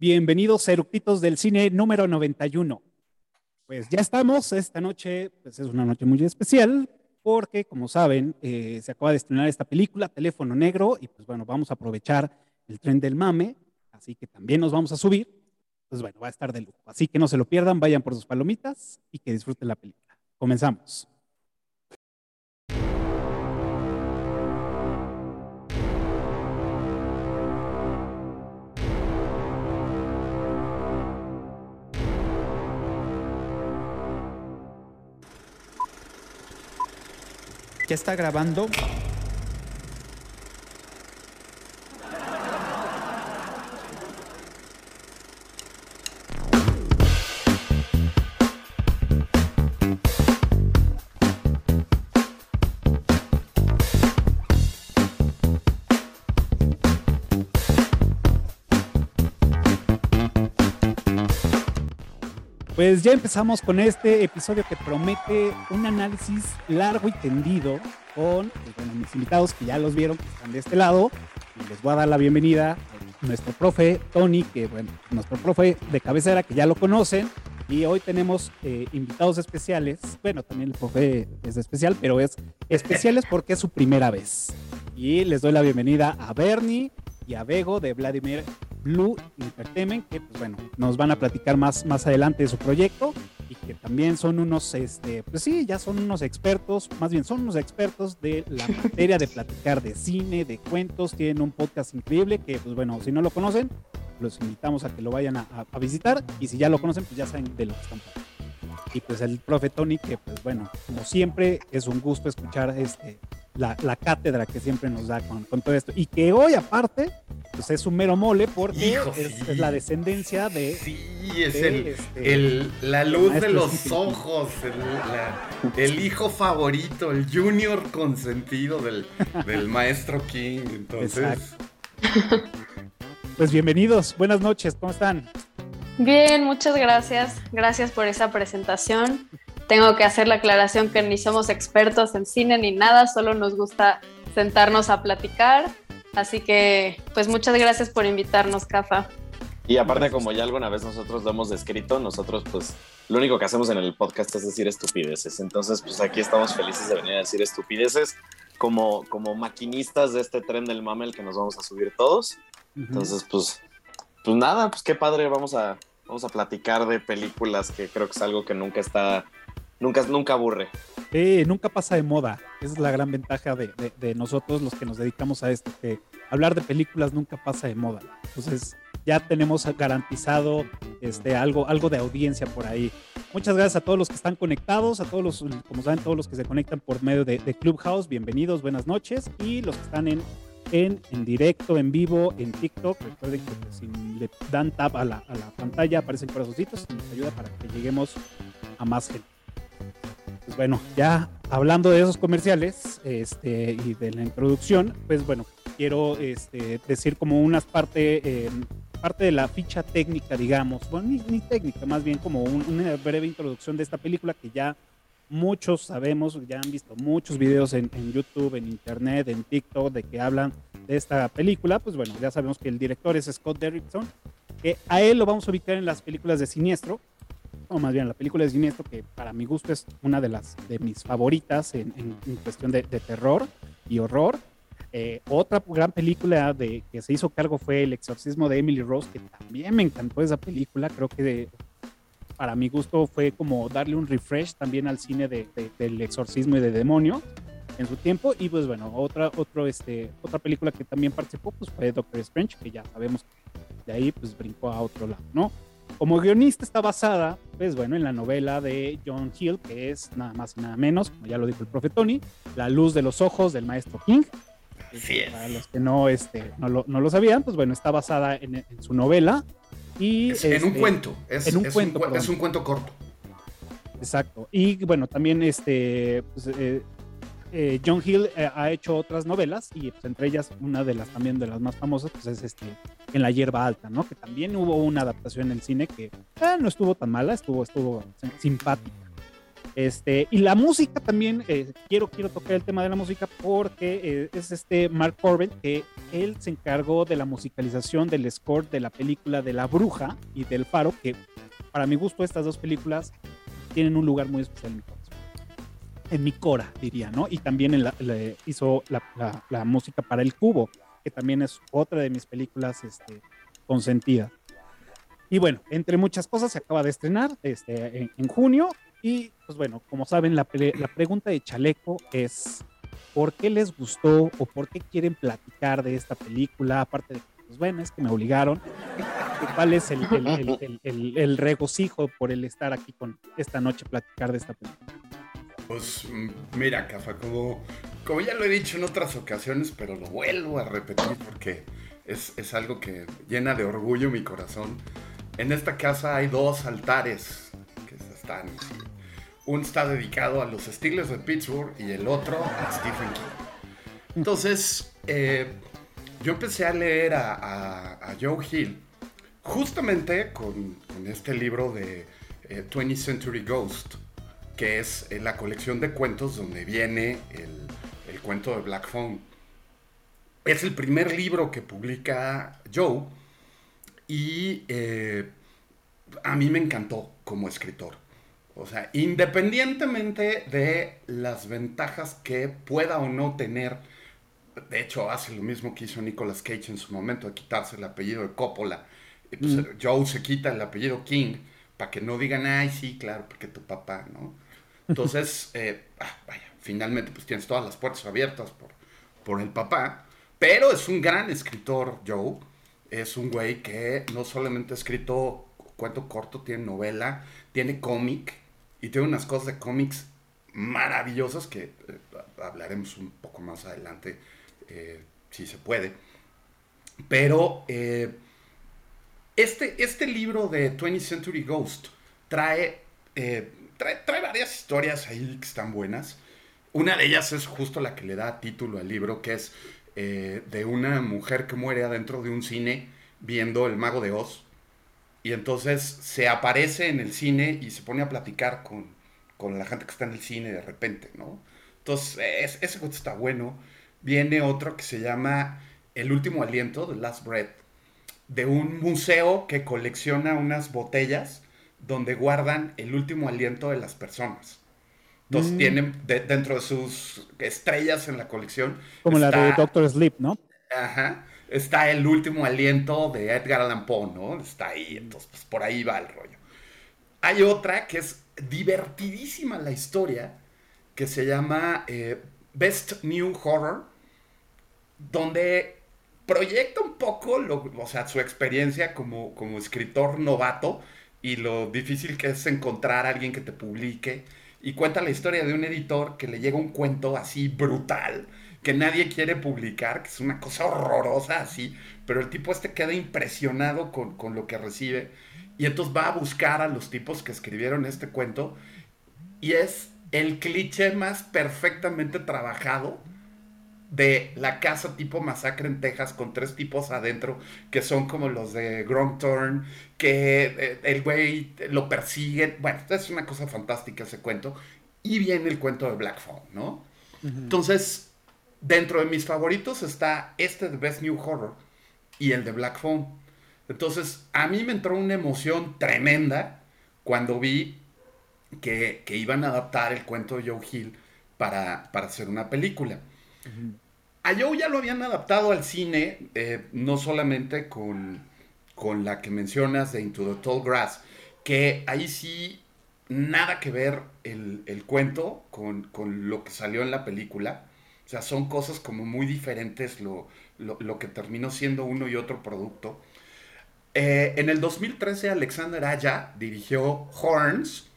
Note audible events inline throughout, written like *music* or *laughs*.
Bienvenidos a Eructitos del Cine número 91. Pues ya estamos, esta noche pues es una noche muy especial porque, como saben, eh, se acaba de estrenar esta película, Teléfono Negro, y pues bueno, vamos a aprovechar el tren del mame, así que también nos vamos a subir. Pues bueno, va a estar de lujo. Así que no se lo pierdan, vayan por sus palomitas y que disfruten la película. Comenzamos. ¿Ya está grabando? Pues ya empezamos con este episodio que promete un análisis largo y tendido con pues, mis invitados que ya los vieron, que están de este lado. Y les voy a dar la bienvenida a nuestro profe Tony, que bueno, nuestro profe de cabecera que ya lo conocen. Y hoy tenemos eh, invitados especiales. Bueno, también el profe es especial, pero es especiales porque es su primera vez. Y les doy la bienvenida a Bernie y a Bego de Vladimir Blue Entertainment, que pues bueno, nos van a platicar más, más adelante de su proyecto y que también son unos, este, pues sí, ya son unos expertos, más bien son unos expertos de la *laughs* materia de platicar de cine, de cuentos, tienen un podcast increíble que pues bueno, si no lo conocen, los invitamos a que lo vayan a, a visitar y si ya lo conocen, pues ya saben de lo que están hablando. Y pues el profe Tony, que pues bueno, como siempre, es un gusto escuchar este, la, la cátedra que siempre nos da con, con todo esto. Y que hoy aparte, pues es un mero mole porque Hijo, es, sí. es la descendencia de... Sí, es de, el, este, el- la luz de los ojos, el, la- el hijo favorito, el junior consentido del, del maestro King. Entonces, Pues bienvenidos, buenas noches, ¿cómo están? Bien, muchas gracias. Gracias por esa presentación. Tengo que hacer la aclaración que ni somos expertos en cine ni nada, solo nos gusta sentarnos a platicar. Así que, pues muchas gracias por invitarnos, Cafa. Y aparte, como ya alguna vez nosotros lo hemos descrito, nosotros pues lo único que hacemos en el podcast es decir estupideces. Entonces, pues aquí estamos felices de venir a decir estupideces como, como maquinistas de este tren del mamel que nos vamos a subir todos. Entonces, pues, pues nada, pues qué padre, vamos a, vamos a platicar de películas que creo que es algo que nunca está, nunca, nunca aburre. Nunca pasa de moda. Esa es la gran ventaja de, de- nosotros los que nos dedicamos a esto, que hablar de películas nunca pasa de moda. Entonces ya tenemos garantizado este, algo, algo de audiencia por ahí. Muchas gracias a todos los que están conectados, a todos los, como saben, todos los que se conectan por medio de, de Clubhouse. Bienvenidos, buenas noches. Y los que están en, en, en directo, en vivo, en TikTok. Recuerden que pues, si le dan tap a la, a la pantalla aparecen corazoncitos y nos ayuda para que lleguemos a más gente. Pues bueno, ya hablando de esos comerciales este, y de la introducción, pues bueno, quiero este, decir como unas parte, eh, parte de la ficha técnica, digamos, bueno, ni, ni técnica, más bien como un- una breve introducción de esta película que ya muchos sabemos, ya han visto muchos videos en, en YouTube, en Internet, en TikTok, de que hablan de esta película, pues bueno, ya sabemos que el director es Scott Derrickson, que a él lo vamos a ubicar en las películas de Siniestro, o más bien la película de Siniestro, que para mi gusto es una de las de mis favoritas en, en- en cuestión de, de terror y horror. Eh, otra gran película de que se hizo cargo fue El exorcismo de Emily Rose, que también me encantó esa película. Creo que de- para mi gusto fue como darle un refresh también al cine de, de- del exorcismo y de demonio en su tiempo. Y pues bueno, otra, otro, este, otra película que también participó pues fue Doctor Strange, que ya sabemos que de ahí pues brincó a otro lado, ¿no? Como guionista está basada, pues bueno, en la novela de John Hill, que es nada más y nada menos, como ya lo dijo el profe Tony, La luz de los ojos del maestro King. Es. Para los que no, este, no, lo, no lo sabían, pues bueno, está basada en, en su novela. Y, es en un este, cuento. Es, en un es cuento, es un cuento corto. Exacto. Y bueno, también este, pues, eh, eh, John Hill eh, ha hecho otras novelas y pues, entre ellas una de las también de las más famosas pues es este En la hierba alta, ¿no? Que también hubo una adaptación en el cine que eh, no estuvo tan mala, estuvo, estuvo sim- simpática. Este, y la música también, eh, quiero, quiero tocar el tema de la música porque es este Mark Corbin que él se encargó de la musicalización del score de la película de La Bruja y del Faro, que para mi gusto estas dos películas tienen un lugar muy especial en mi corazón. En mi cora, diría, ¿no? Y también le hizo la, la, música para El Cubo, que también es otra de mis películas este, consentidas. Y bueno, entre muchas cosas se acaba de estrenar este, en, junio. Y pues bueno, como saben, la, la pregunta de Chaleco es por qué les gustó o por qué quieren platicar de esta película, aparte de pues bueno, que me obligaron. ¿Cuál es el, el, el, regocijo por el estar aquí con esta noche platicar de esta película? Pues mira, Cafa, como, ya lo he dicho en otras ocasiones, pero lo vuelvo a repetir porque es, algo que llena de orgullo mi corazón. En esta casa hay dos altares que están uno está dedicado a los Steelers de Pittsburgh y el otro a Stephen King. Entonces, eh, yo empecé a leer a, a, a Joe Hill justamente con, con este libro de eh, 20th Century Ghost, que es eh, la colección de cuentos donde viene el, el, cuento de Black Phone. Es el primer libro que publica Joe y eh, a mí me encantó como escritor. O sea, independientemente de las ventajas que pueda o no tener, de hecho hace lo mismo que hizo Nicolas Cage en su momento de quitarse el apellido de Coppola. Y pues mm. Joe se quita el apellido King para que no digan, ay, sí, claro, porque tu papá, ¿no? Entonces, eh, ah, vaya, finalmente pues tienes todas las puertas abiertas por, por el papá, pero es un gran escritor, Joe. Es un güey que no solamente ha escrito cuento corto, tiene novela, tiene cómic y tiene unas cosas de cómics maravillosas que eh, hablaremos un poco más adelante, eh, si se puede. Pero eh, este, este libro de 20th Century Ghost trae, eh, trae, varias historias ahí que están buenas. Una de ellas es justo la que le da título al libro, que es eh, de una mujer que muere adentro de un cine viendo El Mago de Oz. Y entonces se aparece en el cine y se pone a platicar con, con la gente que está en el cine de repente, ¿no? Entonces, es, ese cuento está bueno. Viene otro que se llama El último aliento, The Last Breath, de un museo que colecciona unas botellas donde guardan el último aliento de las personas. Entonces, mm. tienen de, dentro de sus estrellas en la colección. Como está, la de Doctor Sleep, ¿no? Ajá está el último aliento de Edgar Allan Poe, ¿no? Está ahí, entonces pues, por ahí va el rollo. Hay otra que es divertidísima la historia, que se llama eh, Best New Horror, donde proyecta un poco, lo, o sea, su experiencia como, como escritor novato y lo difícil que es encontrar a alguien que te publique. Y cuenta la historia de un editor que le llega un cuento así brutal que nadie quiere publicar, que es una cosa horrorosa así, pero el tipo este queda impresionado con, con lo que recibe y entonces va a buscar a los tipos que escribieron este cuento y es el cliché más perfectamente trabajado de la casa tipo masacre en Texas con tres tipos adentro que son como los de Turn, que eh, el güey lo persigue. Bueno, es una cosa fantástica ese cuento. Y viene el cuento de Black Phone, ¿no? Uh -huh. Entonces, Dentro de mis favoritos está este de Best New Horror y el de Black Phone. Entonces, a mí me entró una emoción tremenda cuando vi que, que iban a adaptar el cuento de Joe Hill para, para hacer una película. A Joe ya lo habían adaptado al cine, eh, no solamente con, con la que mencionas de Into the Tall Grass, que ahí sí nada que ver el, el cuento con, con, lo que salió en la película. O sea, son cosas como muy diferentes lo, lo, lo que terminó siendo uno y otro producto. Eh, en el 2013 Alexander Aya dirigió Horns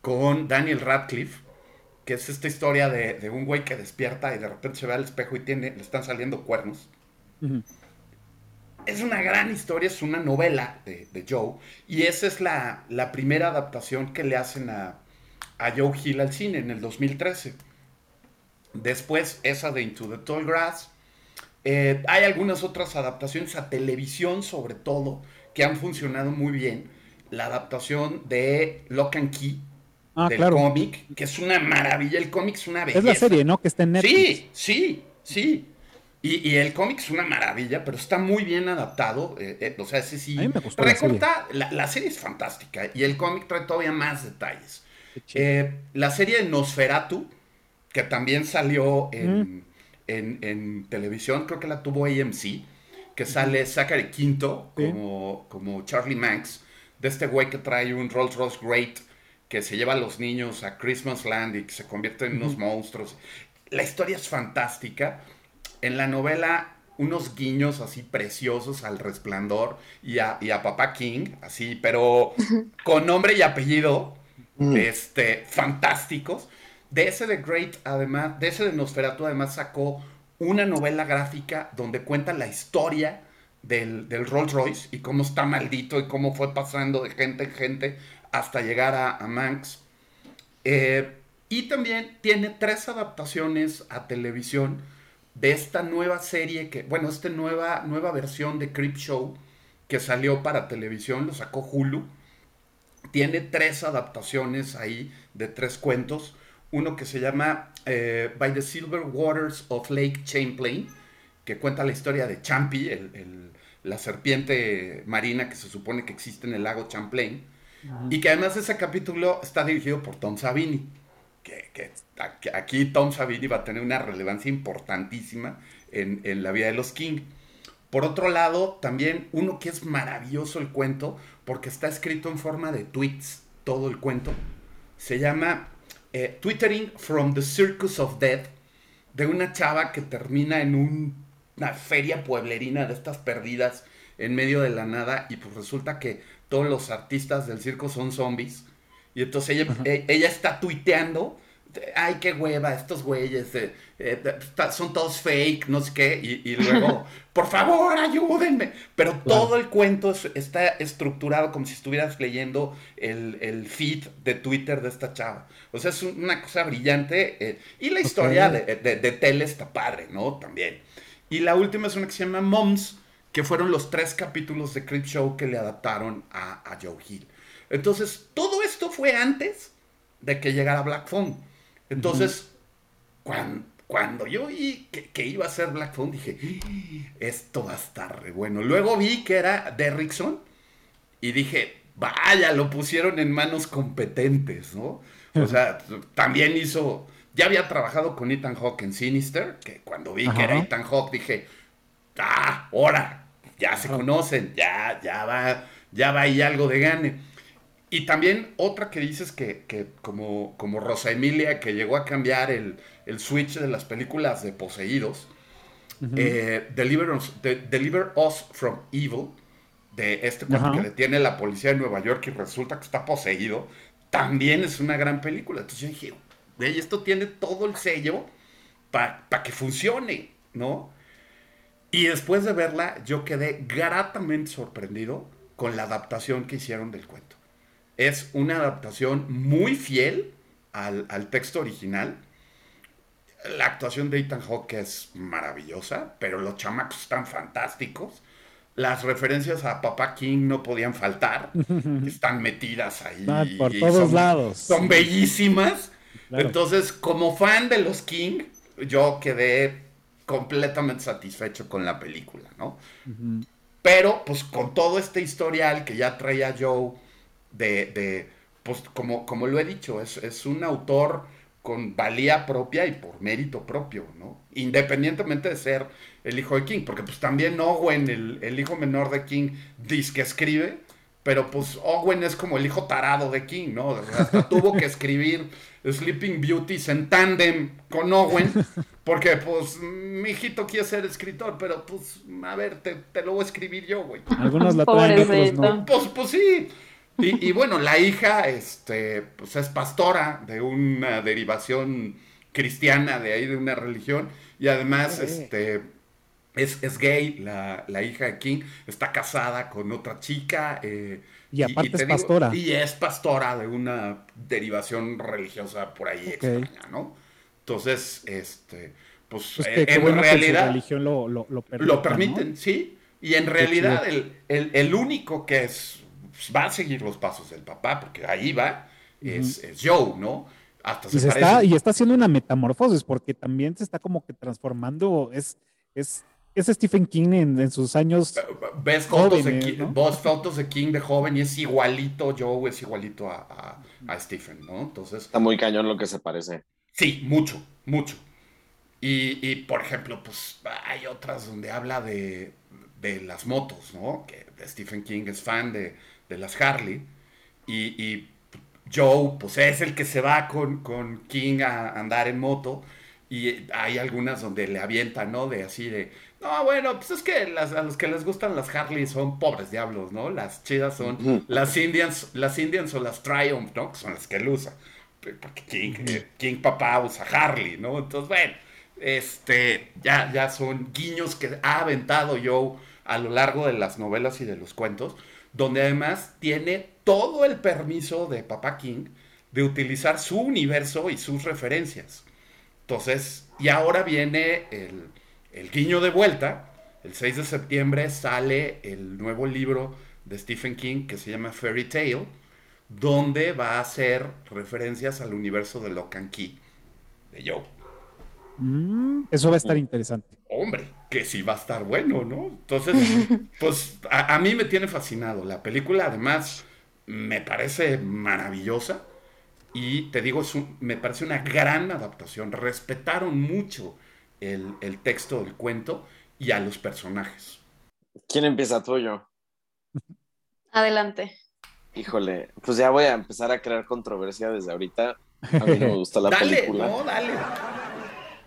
con Daniel Radcliffe, que es esta historia de, de, un güey que despierta y de repente se ve al espejo y tiene, le están saliendo cuernos. Uh -huh. Es una gran historia, es una novela de, de Joe, y esa es la, la, primera adaptación que le hacen a, a Joe Hill al cine en el 2013. Después esa de Into the Tall Grass. Eh, hay algunas otras adaptaciones a televisión, sobre todo, que han funcionado muy bien. La adaptación de Lock and Key, ah, del claro. cómic, que es una maravilla. El cómic es una belleza. Es la serie, ¿no? Que está en Netflix. Sí, sí, sí. Y, el cómic es una maravilla, pero está muy bien adaptado. Eh, eh, o sea, ese sí. A mí me gustó recorta, la, serie. es fantástica y el cómic trae todavía más detalles. Eh, la serie Nosferatu, que también salió en, en, televisión, creo que la tuvo AMC, que sale Zachary Quinto como, como Charlie Manx, de este güey que trae un Rolls Royce Great que se lleva a los niños a Christmas Land y que se convierte en unos monstruos. La historia es fantástica en la novela unos guiños así preciosos al resplandor y a, y a Papá King, así, pero *laughs* con nombre y apellido, mm. este, fantásticos. De ese de Great, además, de ese de Nosferatu, además sacó una novela gráfica donde cuenta la historia del, Rolls Royce y cómo está maldito y cómo fue pasando de gente en gente hasta llegar a, Manx. Eh, y también tiene tres adaptaciones a televisión de esta nueva serie que, bueno, esta nueva, nueva versión de Creep Show que salió para televisión, lo sacó Hulu. Tiene tres adaptaciones ahí de tres cuentos. Uno que se llama eh, By the Silver Waters of Lake Champlain, que cuenta la historia de Champi, la serpiente marina que se supone que existe en el lago Champlain. Y que además ese capítulo está dirigido por Tom Savini que, aquí Tom Savini va a tener una relevancia importantísima en, la vida de los King. Por otro lado, también uno que es maravilloso el cuento, porque está escrito en forma de tweets, todo el cuento, se llama eh, Twittering from the Circus of Death, de una chava que termina en una feria pueblerina de estas perdidas en medio de la nada y pues resulta que todos los artistas del circo son zombies y entonces ella, e, ella está tuiteando, ay, qué hueva, estos güeyes, eh, eh, son todos fake, no sé qué, y, luego, *laughs* por favor, ayúdenme. Pero todo el cuento está estructurado como si estuvieras leyendo el, feed de Twitter de esta chava. O sea, es una cosa brillante. Eh, y la historia de, de, tele está padre, ¿no? También. Y la última es una que se llama Moms, que fueron los tres capítulos de Creep Show que le adaptaron a, a Joe Hill. Entonces, todo esto fue antes de que llegara Black Phone. Entonces, cuando, yo vi que, iba a ser Black Phone, dije, esto va a estar re bueno. Luego vi que era Derrickson y dije, vaya, lo pusieron en manos competentes, ¿no? O sea, *laughs* también hizo, ya había trabajado con Ethan Hawke en Sinister, que cuando vi que era Ethan Hawke dije, ah, ahora, ya se conocen, ya, ya va, ya va ahí algo de gane. Y también otra que dices que, como, como Rosa Emilia, que llegó a cambiar el, switch de las películas de poseídos, eh, Deliver, Us, from Evil, de este cuento que detiene la policía de Nueva York y resulta que está poseído, también es una gran película. Entonces yo dije, esto tiene todo el sello para que funcione, ¿no? Y después de verla, yo quedé gratamente sorprendido con la adaptación que hicieron del cuento es una adaptación muy fiel al, texto original. La actuación de Ethan Hawke es maravillosa, pero los chamacos están fantásticos. Las referencias a Papá King no podían faltar. *laughs* Están metidas ahí. Ah, por todos lados. Son bellísimas. Entonces, como fan de los King, yo quedé completamente satisfecho con la película, ¿no? Pero, pues con todo este historial que ya traía Joe de, pues como, como lo he dicho, es, es, un autor con valía propia y por mérito propio, ¿no? Independientemente de ser el hijo de King, porque pues también Owen, el, el hijo menor de King, dice que escribe, pero pues Owen es como el hijo tarado de King, ¿no? Hasta tuvo que escribir Sleeping Beauties en tándem con Owen, porque pues mi hijito quiere ser escritor, pero pues a ver, te, te lo voy a escribir yo, güey. Algunos la traen, no. Pues, pues sí, y, bueno, la hija este, pues es pastora de una derivación cristiana de ahí, de una religión, y además este, es, gay, la, hija de King, está casada con otra chica. Eh, y aparte es pastora. y es pastora de una derivación religiosa por ahí extraña, ¿no? Entonces, este, pues, pues eh, en realidad... religión lo, lo, lo, permiten, sí. Y en realidad el, el único que es pues, va a seguir los pasos del papá, porque ahí va, es, Joe, ¿no? Hasta se, y, está, y está haciendo una metamorfosis, porque también se está como que transformando, es, es, es Stephen King en, sus años. Ves fotos, de King, fotos de King de joven y es igualito, Joe es igualito a, Stephen, ¿no? Entonces. Está muy cañón lo que se parece. Sí, mucho, mucho. Y, por ejemplo, pues hay otras donde habla de, las motos, ¿no? Que Stephen King es fan de, las Harley. Y, Joe, pues es el que se va con, con King a andar en moto. Y hay algunas donde le avientan, ¿no? De así de, no, bueno, pues es que a los que les gustan las Harley son pobres diablos, ¿no? Las chidas son las Indians, las Indians o las Triumph, ¿no? Que son las que él usa. Porque King, eh, King papá usa Harley, ¿no? Entonces, bueno, este, ya, ya son guiños que ha aventado Joe a lo largo de las novelas y de los cuentos, donde además tiene todo el permiso de papá King de utilizar su universo y sus referencias. Entonces, y ahora viene el, el guiño de vuelta. El 6 de septiembre sale el nuevo libro de Stephen King que se llama Fairy Tale, donde va a hacer referencias al universo de Lock and Key de Joe. Mm, eso va a estar interesante. Hombre, que sí va a estar bueno, ¿no? Entonces, *laughs* pues a, mí me tiene fascinado. La película además me parece maravillosa y te digo, me parece una gran adaptación. Respetaron mucho el, texto del cuento y a los personajes. ¿Quién empieza tú yo? Adelante. Híjole, pues ya voy a empezar a crear controversia desde ahorita. A mí no me gustó la *laughs* película. No, dale.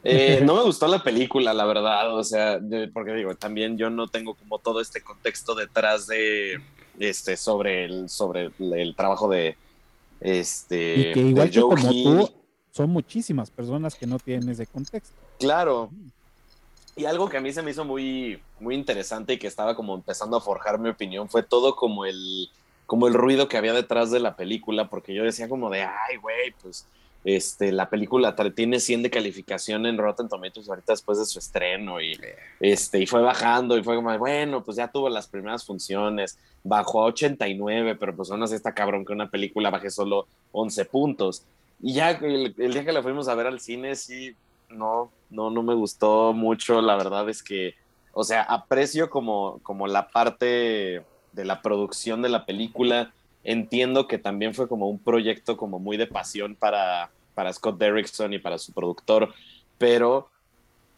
Eh, *laughs* no me gustó la película, la verdad. O sea, porque digo, también yo no tengo como todo este contexto detrás de este sobre el sobre el trabajo de este y que igual que como tú son muchísimas personas que no tienen ese contexto. Claro. Y algo que a mí se me hizo muy, muy interesante y que estaba como empezando a forjar mi opinión fue todo como el, como el ruido que había detrás de la película, porque yo decía como de, ay, güey, pues este, la película tiene 100 de calificación en Rotten Tomatoes ahorita después de su estreno y, este, y fue bajando y fue como, bueno, pues ya tuvo las primeras funciones, bajó a 89, pero pues aún así está cabrón que una película baje solo 11 puntos. Y ya el, día que la fuimos a ver al cine, sí, no, no, no me gustó mucho. La verdad es que, o sea, aprecio como, como la parte de la producción de la película. Entiendo que también fue como un proyecto como muy de pasión para, para Scott Derrickson y para su productor, pero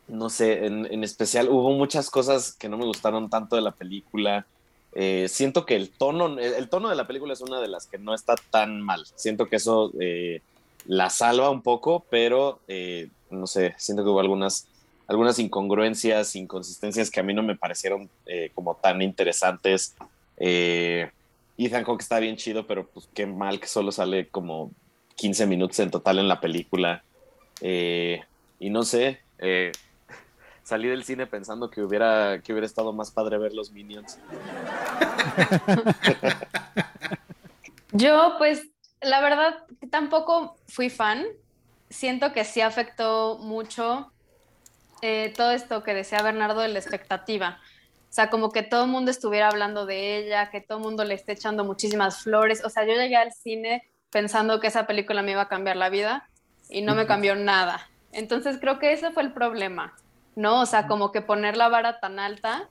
no sé, en, especial hubo muchas cosas que no me gustaron tanto de la película. Eh, siento que el tono, el, tono de la película es una de las que no está tan mal. Siento que eso eh, la salva un poco, pero eh, no sé, siento que hubo algunas, algunas incongruencias, inconsistencias que a mí no me parecieron eh, como tan interesantes. Eh, Ethan Hawke está bien chido, pero pues qué mal que solo sale como 15 minutos en total en la película. Eh, y no sé, salí del cine pensando que hubiera, que hubiera estado más padre ver los Minions. *laughs* Yo, pues, la verdad, tampoco fui fan siento que sí afectó mucho eh, todo esto que decía Bernardo de la expectativa. O sea, como que todo el mundo estuviera hablando de ella, que todo el mundo le esté echando muchísimas flores. O sea, yo llegué al cine pensando que esa película me iba a cambiar la vida y no me cambió nada. Entonces creo que ese fue el problema, ¿no? O sea, como que poner la vara tan alta.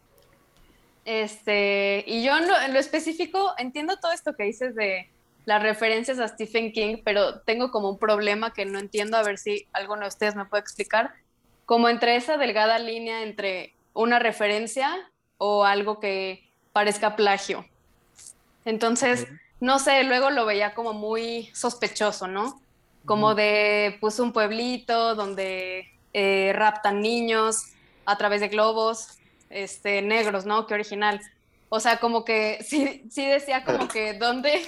Este, y yo en lo específico entiendo todo esto que dices de, las referencias a Stephen King, pero tengo como un problema que no entiendo, a ver si alguno de ustedes me puede explicar, como entre esa delgada línea entre una referencia o algo que parezca plagio. Entonces, no sé, luego lo veía como muy sospechoso, ¿no? Como de, pues, un pueblito donde eh, raptan niños a través de globos este, negros, ¿no? Qué original. O sea, como que sí, sí decía como que dónde,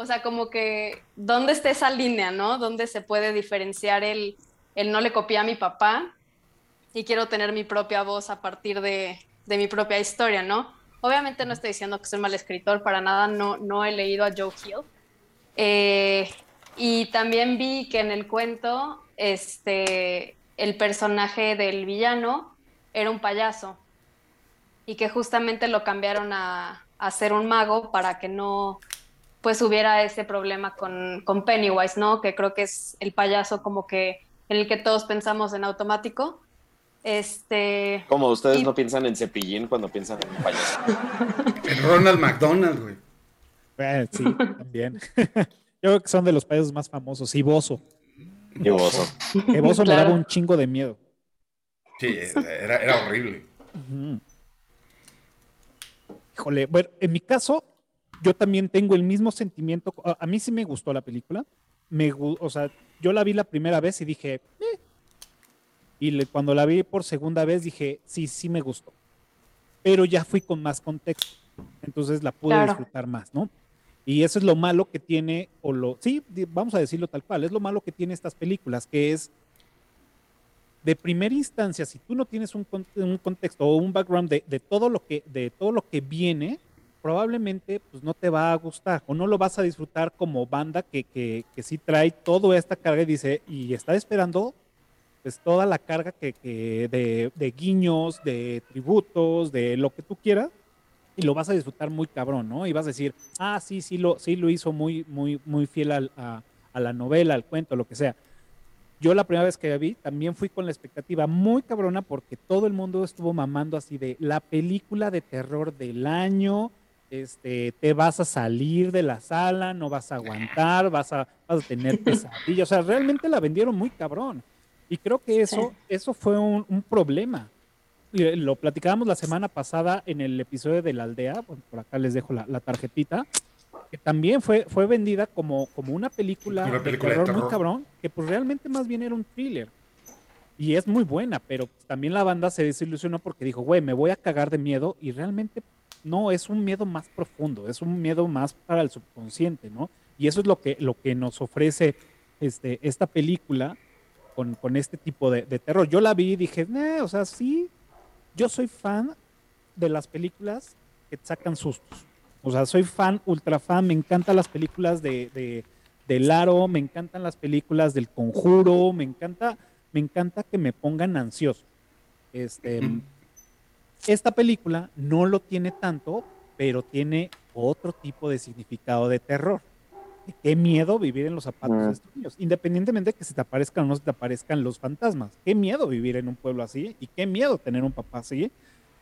o sea, como que, ¿dónde está esa línea, no? ¿Dónde se puede diferenciar el, el no le copié a mi papá y quiero tener mi propia voz a partir de, de mi propia historia, ¿no? Obviamente no estoy diciendo que soy mal escritor, para nada, no, no he leído a Joe Hill. Eh, y también vi que en el cuento, este, el personaje del villano era un payaso y que justamente lo cambiaron a, a ser un mago para que no, pues hubiera ese problema con, con, Pennywise, ¿no? Que creo que es el payaso como que en el que todos pensamos en automático. Este. Como ustedes Y- no piensan en cepillín cuando piensan en un payaso. El Ronald McDonald, güey. Eh, sí, también. *laughs* Yo creo que son de los payasos más famosos. Y Bozo. Y Bozo. Que Bozo me daba un chingo de miedo. Sí, era, era horrible. Híjole, bueno, en mi caso, yo también tengo el mismo sentimiento. A, a mí sí me gustó la película. Me, o sea, yo la vi la primera vez y dije, "Eh". y le- cuando la vi por segunda vez dije, sí, sí me gustó. Pero ya fui con más contexto. Entonces la pude Claro. disfrutar más, ¿no? Y eso es lo malo que tiene, o lo, sí, vamos a decirlo tal cual, es lo malo que tiene estas películas, que es de primera instancia, si tú no tienes un, un contexto o un background de, de todo lo que, de todo lo que viene, probablemente pues, no te va a gustar o no lo vas a disfrutar como banda que, que, que sí trae toda esta carga y dice, y está esperando pues toda la carga que, que de, guiños, de tributos, de lo que tú quieras, y lo vas a disfrutar muy cabrón, ¿no? Y vas a decir, ah, sí, sí lo, sí lo hizo muy, muy, muy fiel a, a la novela, al cuento, lo que sea. Yo la primera vez que la vi también fui con la expectativa muy cabrona porque todo el mundo estuvo mamando así de la película de terror del año, este, te vas a salir de la sala, no vas a aguantar, vas a, vas a tener *laughs* pesadillas. O sea, realmente la vendieron muy cabrón. Y creo que eso, eso fue un, un problema. Eh, Lo platicábamos la semana pasada en el episodio de la aldea, bueno, por acá les dejo la, la tarjetita, que también fue, fue vendida como, como una película, Una película de de terror, muy terror. cabrón, que pues realmente más bien era un thriller. Y es muy buena, pero también la banda se desilusionó porque dijo, güey, me voy a cagar de miedo y realmente no, es un miedo más profundo, es un miedo más para el subconsciente, ¿no? Y eso es lo que, lo que nos ofrece este, esta película con, con este tipo de, terror. Yo la vi y dije, "Nah, o sea, sí, yo soy fan de las películas que sacan sustos. O sea, soy fan, ultra fan, me encantan las películas de, de, de Laro, me encantan las películas del Conjuro, me encanta, me encanta que me pongan ansioso. Este. Esta película no lo tiene tanto, pero tiene otro tipo de significado de terror. Qué miedo vivir en los zapatos Mm. de estos niños, independientemente de que se te aparezcan o no se te aparezcan los fantasmas. Qué miedo vivir en un pueblo así y qué miedo tener un papá así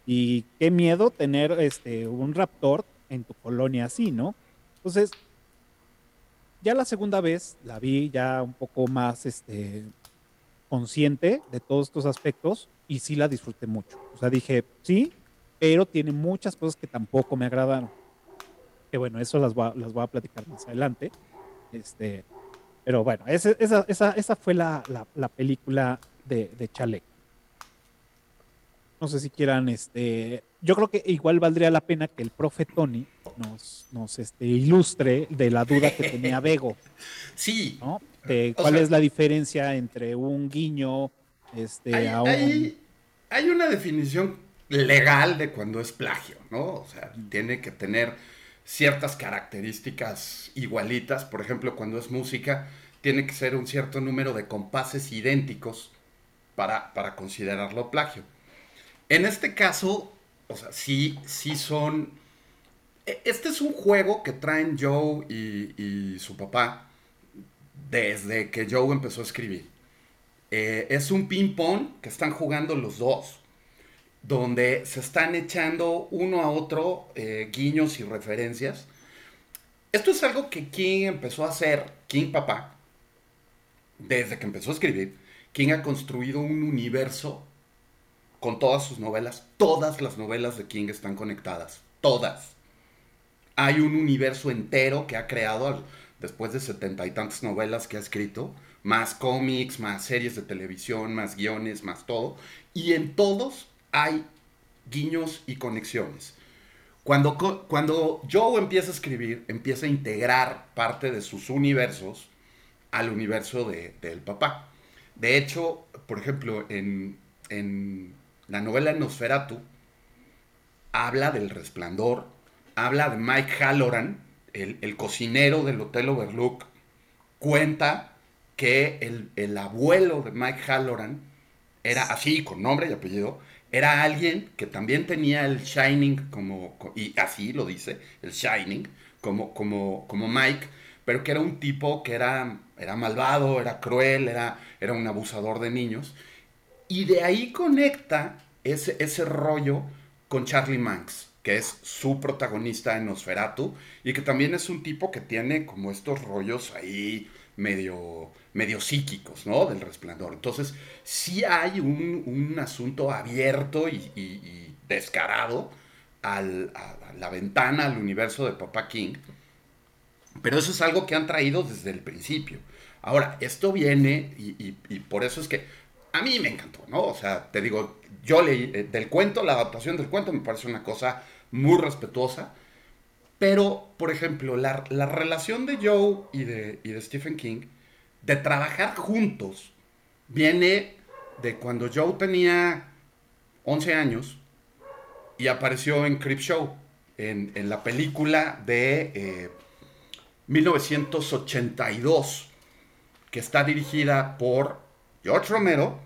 y qué miedo tener este un raptor en tu colonia así, ¿no? Entonces, ya la segunda vez la vi ya un poco más este consciente de todos estos aspectos y sí la disfruté mucho. O sea, dije, sí, pero tiene muchas cosas que tampoco me agradaron. Que bueno, eso las voy a, las voy a platicar más adelante. Este, pero bueno, ese- esa, esa, esa fue la, la, la película de, de. No sé si quieran, este, yo creo que igual valdría la pena que el profe Tony nos, nos este, ilustre de la duda que tenía Bego. *laughs* Sí, ¿no? De O cuál sea- es la diferencia entre un guiño este, hay, a un... hay- hay una definición legal de cuando es plagio, ¿no? O sea, tiene que tener ciertas características igualitas. Por ejemplo, cuando es música, tiene que ser un cierto número de compases idénticos para, para considerarlo plagio. En este caso, o sea, sí, sí son... e- Este es un juego que traen Joe y, y su papá desde que Joe empezó a escribir. Eh, es un ping-pong que están jugando los dos, donde se están echando uno a otro eh, guiños y referencias. Esto es algo que King empezó a hacer, King papá, desde que empezó a escribir. King ha construido un universo con todas sus novelas. Todas las novelas de King están conectadas. Todas. Hay un universo entero que ha creado después de setenta y tantas novelas que ha escrito, más cómics, más series de televisión, más guiones, más todo. Y en todos hay guiños y conexiones. Cuando, cuando Joe empieza a escribir, empieza a integrar parte de sus universos al universo de- del papá. De hecho, por ejemplo, en, en la novela Nosferatu, habla del resplandor, habla de Mike Halloran, el, el cocinero del Hotel Overlook, cuenta que el, el abuelo de Mike Halloran era así, con nombre y apellido, era alguien que también tenía el Shining como, co- y así lo dice, el Shining, como, como, como Mike, pero que era un tipo que era, era malvado, era cruel, era, era un abusador de niños. Y de ahí conecta ese, ese rollo con Charlie Manx, que es su protagonista en Nosferatu, y que también es un tipo que tiene como estos rollos ahí medio, medio psíquicos, ¿no? Del resplandor. Entonces, sí hay un, un asunto abierto y, descarado al, a, la ventana al universo de Papa King, pero eso es algo que han traído desde el principio. Ahora, esto viene y, por eso es que a mí me encantó, ¿no? O sea, te digo, yo leí eh, del cuento, la adaptación del cuento me parece una cosa muy respetuosa, pero, por ejemplo, la, la relación de Joe y de, y de Stephen King, de trabajar juntos, viene de cuando Joe tenía 11 años y apareció en Creepshow, en, en la película de eh, 1982, que está dirigida por George Romero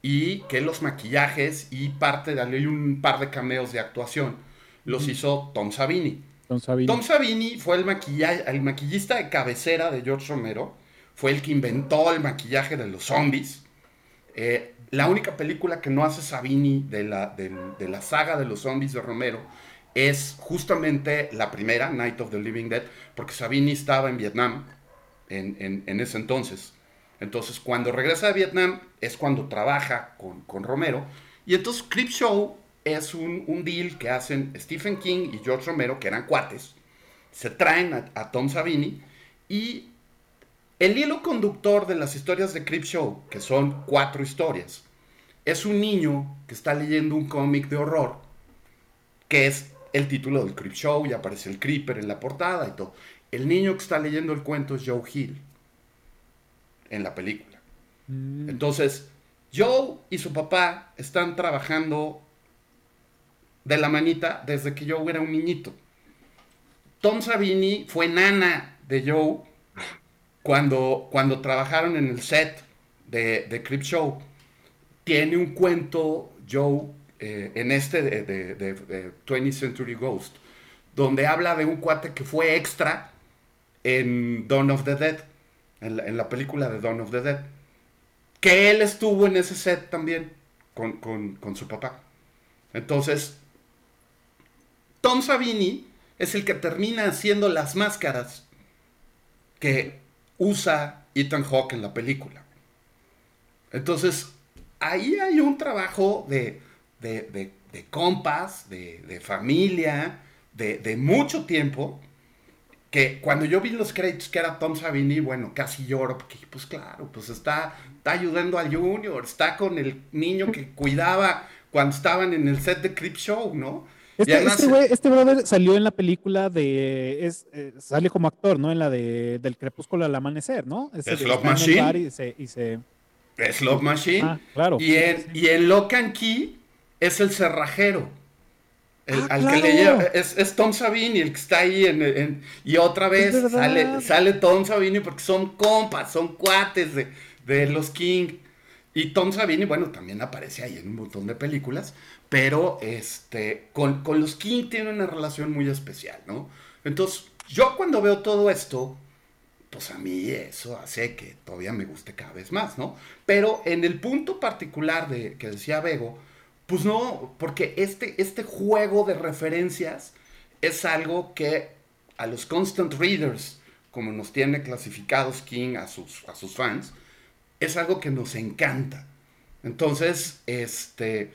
y que los maquillajes y parte de hay un par de cameos de actuación los hizo Tom Savini. Tom Savini. Fue el, maquillista de cabecera de George Romero, fue el que inventó el maquillaje de los zombies. Eh, la única película que no hace Savini de la, saga de los zombies de Romero es justamente la primera, Night of the Living Dead, porque Savini estaba en Vietnam en ese entonces. Entonces, cuando regresa de Vietnam es cuando trabaja con, con Romero. Y entonces Creepshow es un, un, deal que hacen Stephen King y George Romero, que eran cuates. Se traen a, a Tom Savini y el hilo conductor de las historias de Creepshow, que son cuatro historias, es un niño que está leyendo un cómic de horror, que es el título del Creepshow, y aparece el Creeper en la portada y todo. El niño que está leyendo el cuento es Joe Hill en la película. Mm. Entonces, Joe y su papá están trabajando de la manita desde que Joe era un niñito. Tom Savini fue nana de Joe cuando, cuando trabajaron en el set de, de Crip Show. Tiene un cuento, Joe, eh, en este de, de, de, 20th Century Ghost, donde habla de un cuate que fue extra en Dawn of the Dead en la, película de Dawn of the Dead. Que él estuvo en ese set también con, con, su papá. Entonces, Tom Savini es el que termina haciendo las máscaras que usa Ethan Hawke en la película. Entonces, ahí hay un trabajo de, de, de, compas, de, familia, de, mucho tiempo que cuando yo vi los créditos que era Tom Savini, bueno, casi lloro, porque pues claro, pues está, está ayudando al Junior, está con el niño que cuidaba cuando estaban en el set de Crip Show, ¿no? Este, este, este, brother salió en la película de. Es, eh, sale como actor, ¿no? En la de Del Crepúsculo al Amanecer, ¿no? Es Love Machine. Y se, y se... Es Love Machine. Ah, claro. Y en, sí. y en Lock and Key es el cerrajero. El, ah, al claro. que le lleva, es, es, Tom Savini el que está ahí en, en y otra vez sale, sale Tom Savini porque son compas, son cuates de, de los King. Y Tom Savini, bueno, también aparece ahí en un montón de películas, pero este, con, con, los King tiene una relación muy especial, ¿no? Entonces, yo cuando veo todo esto, pues a mí eso hace que todavía me guste cada vez más, ¿no? Pero en el punto particular de que decía Bego, pues no, porque este, este juego de referencias es algo que a los constant readers, como nos tiene clasificados King a sus, a sus fans, es algo que nos encanta. Entonces, este,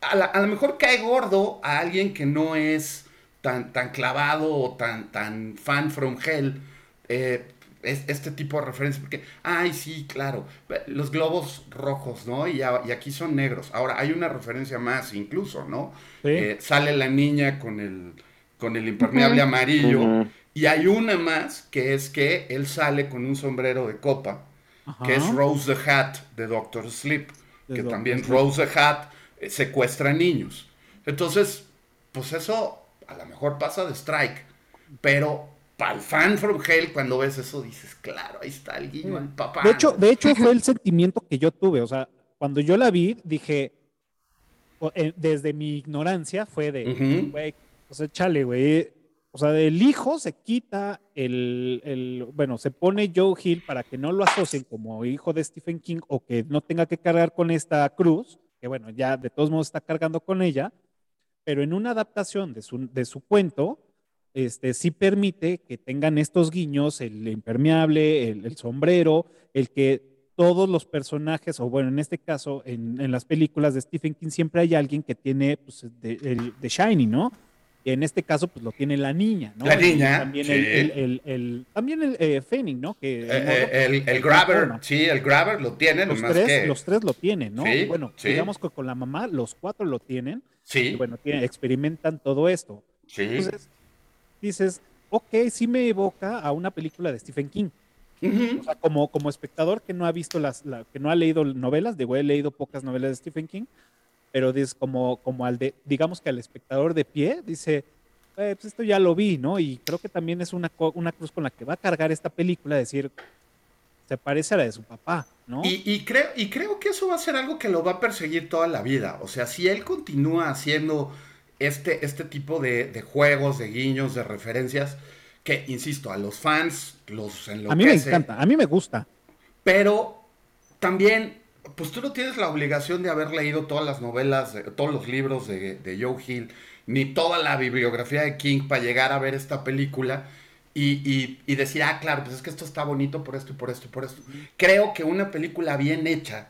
a, la, a lo mejor cae gordo a alguien que no es tan, tan clavado o tan, tan fan from hell. Eh, es, este tipo de referencias, porque, ay, sí, claro, los globos rojos, ¿no? Y, y, aquí son negros. Ahora, hay una referencia más incluso, ¿no? Sí. Eh, sale la niña con el, con el impermeable uh -huh. amarillo, uh -huh. y hay una más que es que él sale con un sombrero de copa, que es Rose the Hat de Doctor Sleep, que Doctor también Sleep. Rose the Hat eh, secuestra niños. Entonces, pues eso a lo mejor pasa de strike, pero para el fan from hell, cuando ves eso, dices, claro, ahí está el guiño al papá. De hecho, de hecho, fue el *laughs* sentimiento que yo tuve. O sea, cuando yo la vi, dije, desde mi ignorancia, fue de, güey, uh -huh. o sea, chale, güey. O sea, el hijo se quita el, el, bueno, se pone Joe Hill para que no lo asocien como hijo de Stephen King o que no tenga que cargar con esta cruz, que bueno, ya de todos modos está cargando con ella, pero en una adaptación de su, de su cuento, este, sí permite que tengan estos guiños, el impermeable, el, sombrero, el que todos los personajes, o bueno, en este caso, en, las películas de Stephen King siempre hay alguien que tiene pues, el, de Shiny, ¿no? Y en este caso, pues lo tiene la niña, ¿no? La niña, Y también sí. el, el, el- el- también el eh, Fanning, ¿no? Que Eh, eh, el, el grabber, sí, el grabber lo tiene, los tres, que... los tres lo tienen, ¿no? Sí, bueno, sí. digamos que con la mamá, los cuatro lo tienen. Y Sí, bueno, tienen- experimentan todo esto. sí. Entonces, dices, ok, sí me evoca a una película de Stephen King. Ujú. O sea, como, como espectador que no ha visto las, la- que no ha leído novelas, digo, he leído pocas novelas de Stephen King, pero es como, como al de, digamos que al espectador de pie, dice, "Eh, pues esto ya lo vi, ¿no? Y creo que también es una, una cruz con la que va a cargar esta película, decir, se parece a la de su papá, ¿no? Y, y creo, y creo que eso va a ser algo que lo va a perseguir toda la vida. O sea, si él continúa haciendo este, este tipo de, de juegos, de guiños, de referencias, que, insisto, a los fans los enloquece. a mí me encanta, a mí me gusta. Pero también, pues tú no tienes la obligación de haber leído todas las novelas, de- todos los libros de, de Joe Hill, ni toda la bibliografía de King para llegar a ver esta película y, y- y decir, ah, claro, pues es que esto está bonito por esto y por esto y por esto. Creo que una película bien hecha,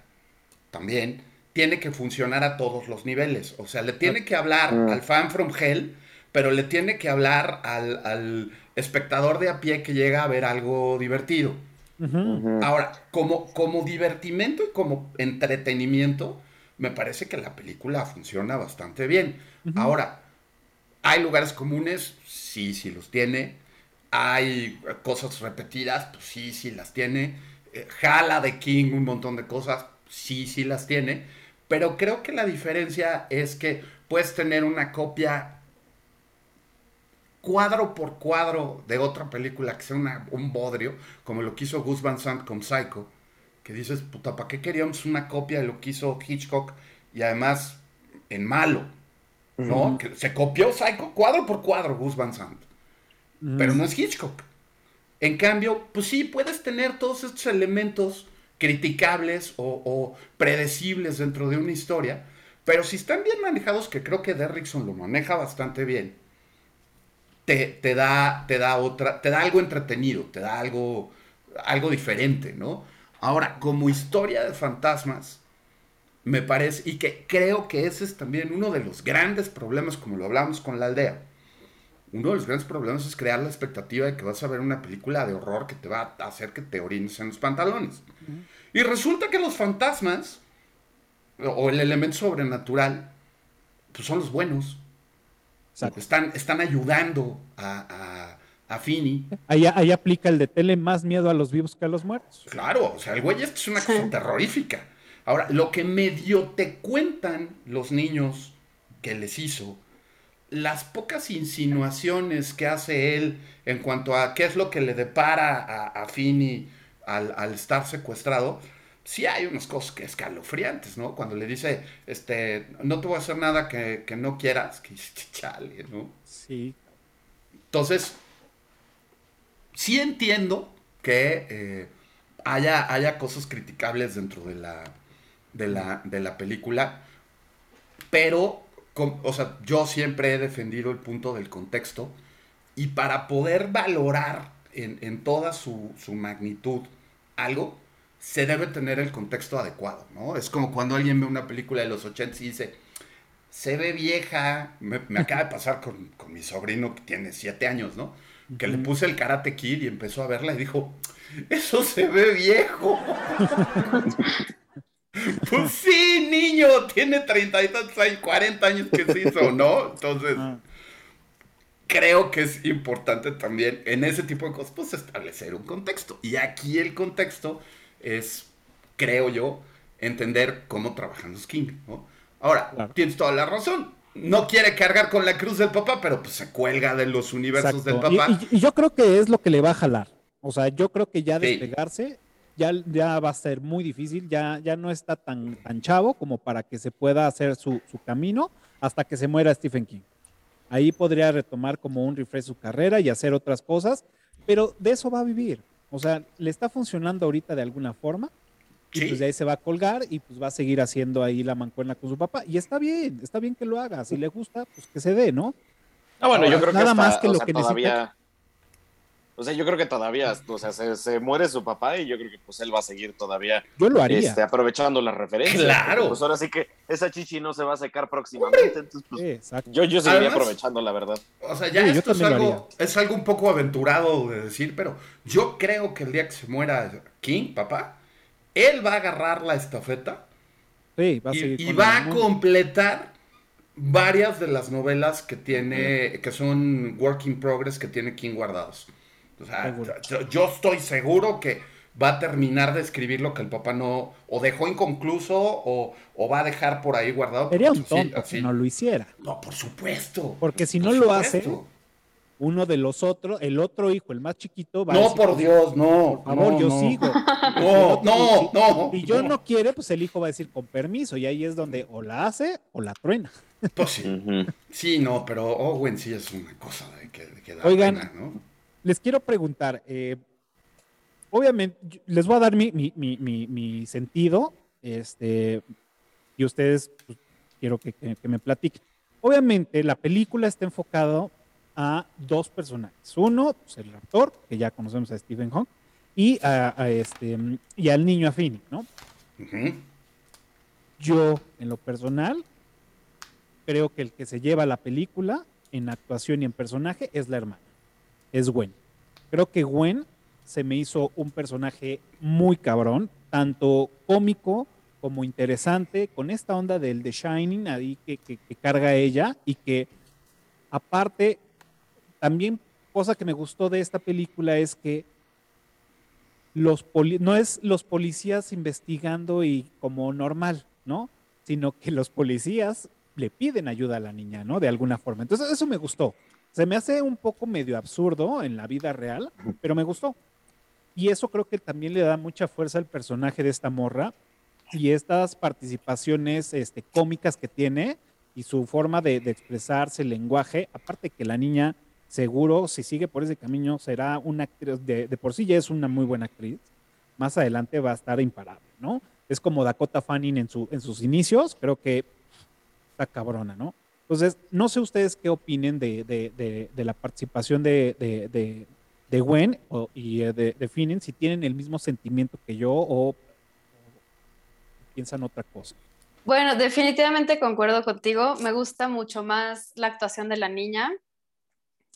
también, tiene que funcionar a todos los niveles. O sea, le tiene que hablar Mm. al fan from hell, pero le tiene que hablar al, al espectador de a pie que llega a ver algo divertido. Ahora, como, como divertimento y como entretenimiento, me parece que la película funciona bastante bien. Ahora, ¿hay lugares comunes? Sí, sí los tiene. ¿Hay cosas repetidas? Pues sí, sí las tiene. Eh, Jala de King un montón de cosas? Sí, sí las tiene. Pero creo que la diferencia es que puedes tener una copia cuadro por cuadro de otra película que sea una- un bodrio, como lo que hizo Gus Van Sant con Psycho, que dices, puta, ¿para qué queríamos una copia de lo que hizo Hitchcock y además en malo? ¿No? Que se copió Psycho cuadro por cuadro Gus Van Sant, Ujú. pero no es Hitchcock. En cambio, pues sí, puedes tener todos estos elementos criticables o, o predecibles dentro de una historia, pero si están bien manejados, que creo que Derrickson lo maneja bastante bien, te, te da, te da otra, te da algo entretenido, te da algo, algo diferente, ¿no? Ahora, como historia de fantasmas, me parece, y que creo que ese es también uno de los grandes problemas, como lo hablamos con la aldea. Uno de los grandes problemas es crear la expectativa de que vas a ver una película de horror que te va a hacer que te orines en los pantalones. Y resulta que los fantasmas, o o el elemento sobrenatural, pues son los buenos. Exacto. Están, están ayudando a, a, a Finney. Ahí, ahí aplica el de tele más miedo a los vivos que a los muertos. Claro, o sea, el güey esto es una cosa *laughs* terrorífica. Ahora, lo que medio te cuentan los niños que les hizo, las pocas insinuaciones que hace él en cuanto a qué es lo que le depara a, a Finney al, al estar secuestrado, sí hay unas cosas que escalofriantes, ¿no? Cuando le dice, este, no te voy a hacer nada que, que no quieras, que *laughs* chale, ¿no? Sí. Entonces, sí entiendo que eh, haya, haya cosas criticables dentro de la, de la, de la película, pero, o sea, yo siempre he defendido el punto del contexto y para poder valorar en, en toda su, su magnitud algo, se debe tener el contexto adecuado, ¿no? Es como cuando alguien ve una película de los 80 y dice, se ve vieja. Me, me acaba de pasar con, con mi sobrino que tiene siete años, ¿no? Que le puse el Karate Kid y empezó a verla y dijo, eso se ve viejo. *laughs* pues sí, niño, tiene treinta y tantos años, 40 años que se hizo, ¿no? Entonces, Ah, creo que es importante también en ese tipo de cosas, pues establecer un contexto. Y aquí el contexto es, creo yo, entender cómo trabajan los King, ¿no? Ahora, Claro. tienes toda la razón. No quiere cargar con la cruz del papá, pero pues se cuelga de los universos del exacto. Papá. Y, y yo creo que es lo que le va a jalar. O sea, yo creo que ya Sí. despegarse ya, ya va a ser muy difícil. Ya, ya no está tan, tan chavo como para que se pueda hacer su, su camino hasta que se muera Stephen King. Ahí podría retomar como un refresh su carrera y hacer otras cosas, pero de eso va a vivir. O sea, le está funcionando ahorita de alguna forma. Y pues de ahí se va a colgar y pues va a seguir haciendo ahí la mancuerna con su papá. Y está bien, está bien que lo haga. Si le gusta, pues que se dé, ¿no? Ah, bueno, yo creo que nada más que lo que todavía, O sea, yo creo que todavía, o sea, se, muere su papá y yo creo que pues él va a seguir todavía. Yo lo haría. Este, aprovechando la referencia. Claro. Pues ahora sí que esa chichi no se va a secar próximamente. Entonces, pues, yo, yo seguiría aprovechando, la verdad. O sea, ya esto es algo, es algo un poco aventurado de decir, pero yo creo que el día que se muera King, papá, él va a agarrar la estafeta. Sí, va a y, y va a completar varias de las novelas que tiene, que son work in progress que tiene King guardados. O sea, yo, estoy seguro que va a terminar de escribir lo que el papá no, o dejó inconcluso, o, va a dejar por ahí guardado. Sería un tonto si no lo hiciera. No, por supuesto. Porque si no lo hace, uno de los otros, el otro hijo, el más chiquito, va No, por Dios, no. Por favor, yo sigo. *laughs* No, no, no. Y yo no quiere, pues el hijo va a decir con permiso, y ahí es donde o la hace o la truena. Pues sí. Sí, no, pero Owen sí es una cosa de que, da Oigan, ¿no? Les quiero preguntar, eh, obviamente, les voy a dar mi, mi, mi, mi sentido, este, y ustedes pues, quiero que, que, me platiquen. Obviamente, la película está enfocada a dos personajes. Uno, pues, el actor, que ya conocemos a Stephen Hawking, y, a, este, y al niño Afini, ¿no? Yo, en lo personal, creo que el que se lleva la película en actuación y en personaje es la hermana, es Gwen. Creo que Gwen se me hizo un personaje muy cabrón, tanto cómico como interesante, con esta onda del The Shining ahí que, carga ella y que aparte, también cosa que me gustó de esta película es que los no es los policías investigando y como normal, ¿no? Sino que los policías le piden ayuda a la niña, ¿no? De alguna forma. Entonces, eso me gustó. Se me hace un poco medio absurdo en la vida real, pero me gustó. Y eso creo que también le da mucha fuerza al personaje de esta morra y estas participaciones este, cómicas que tiene y su forma de, expresarse, el lenguaje. Aparte que la niña, seguro, si sigue por ese camino, será una actriz, de, por sí ya es una muy buena actriz. Más adelante va a estar imparable, ¿no? Es como Dakota Fanning en, en sus inicios. Creo que cabrona, ¿no? Entonces, no sé ustedes qué opinen de, la participación de, de Gwen y eh, de, de si tienen el mismo sentimiento que yo o, piensan otra cosa. Bueno, definitivamente concuerdo contigo. Me gusta mucho más la actuación de la niña.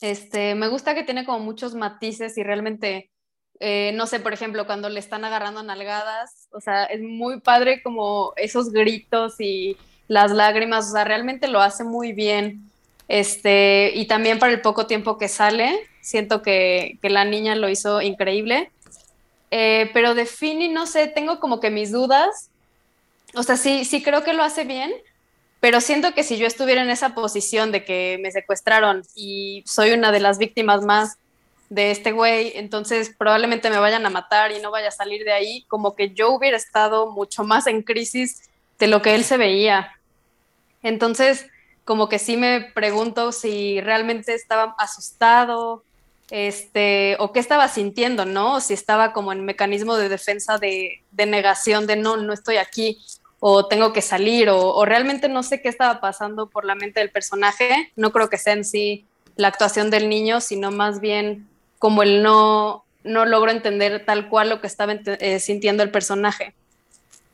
Este, me gusta que tiene como muchos matices y realmente, eh, no sé, por ejemplo, cuando le están agarrando nalgadas, o sea, es muy padre como esos gritos y las lágrimas, o sea, realmente lo hace muy bien. Este, y también para el poco tiempo que sale, siento que, la niña lo hizo increíble. Eh, pero de Fini, no sé, tengo como que mis dudas. O sea, sí, sí creo que lo hace bien, pero siento que si yo estuviera en esa posición de que me secuestraron y soy una de las víctimas más de este güey, entonces probablemente me vayan a matar y no vaya a salir de ahí, como que yo hubiera estado mucho más en crisis de lo que él se veía. Entonces, como que sí me pregunto si realmente estaba asustado, este, o qué estaba sintiendo, ¿no? Si estaba como en mecanismo de defensa de, negación de no, no estoy aquí, o tengo que salir, o, realmente no sé qué estaba pasando por la mente del personaje. No creo que sea en sí la actuación del niño, sino más bien como el no, no logro entender tal cual lo que estaba eh, sintiendo el personaje.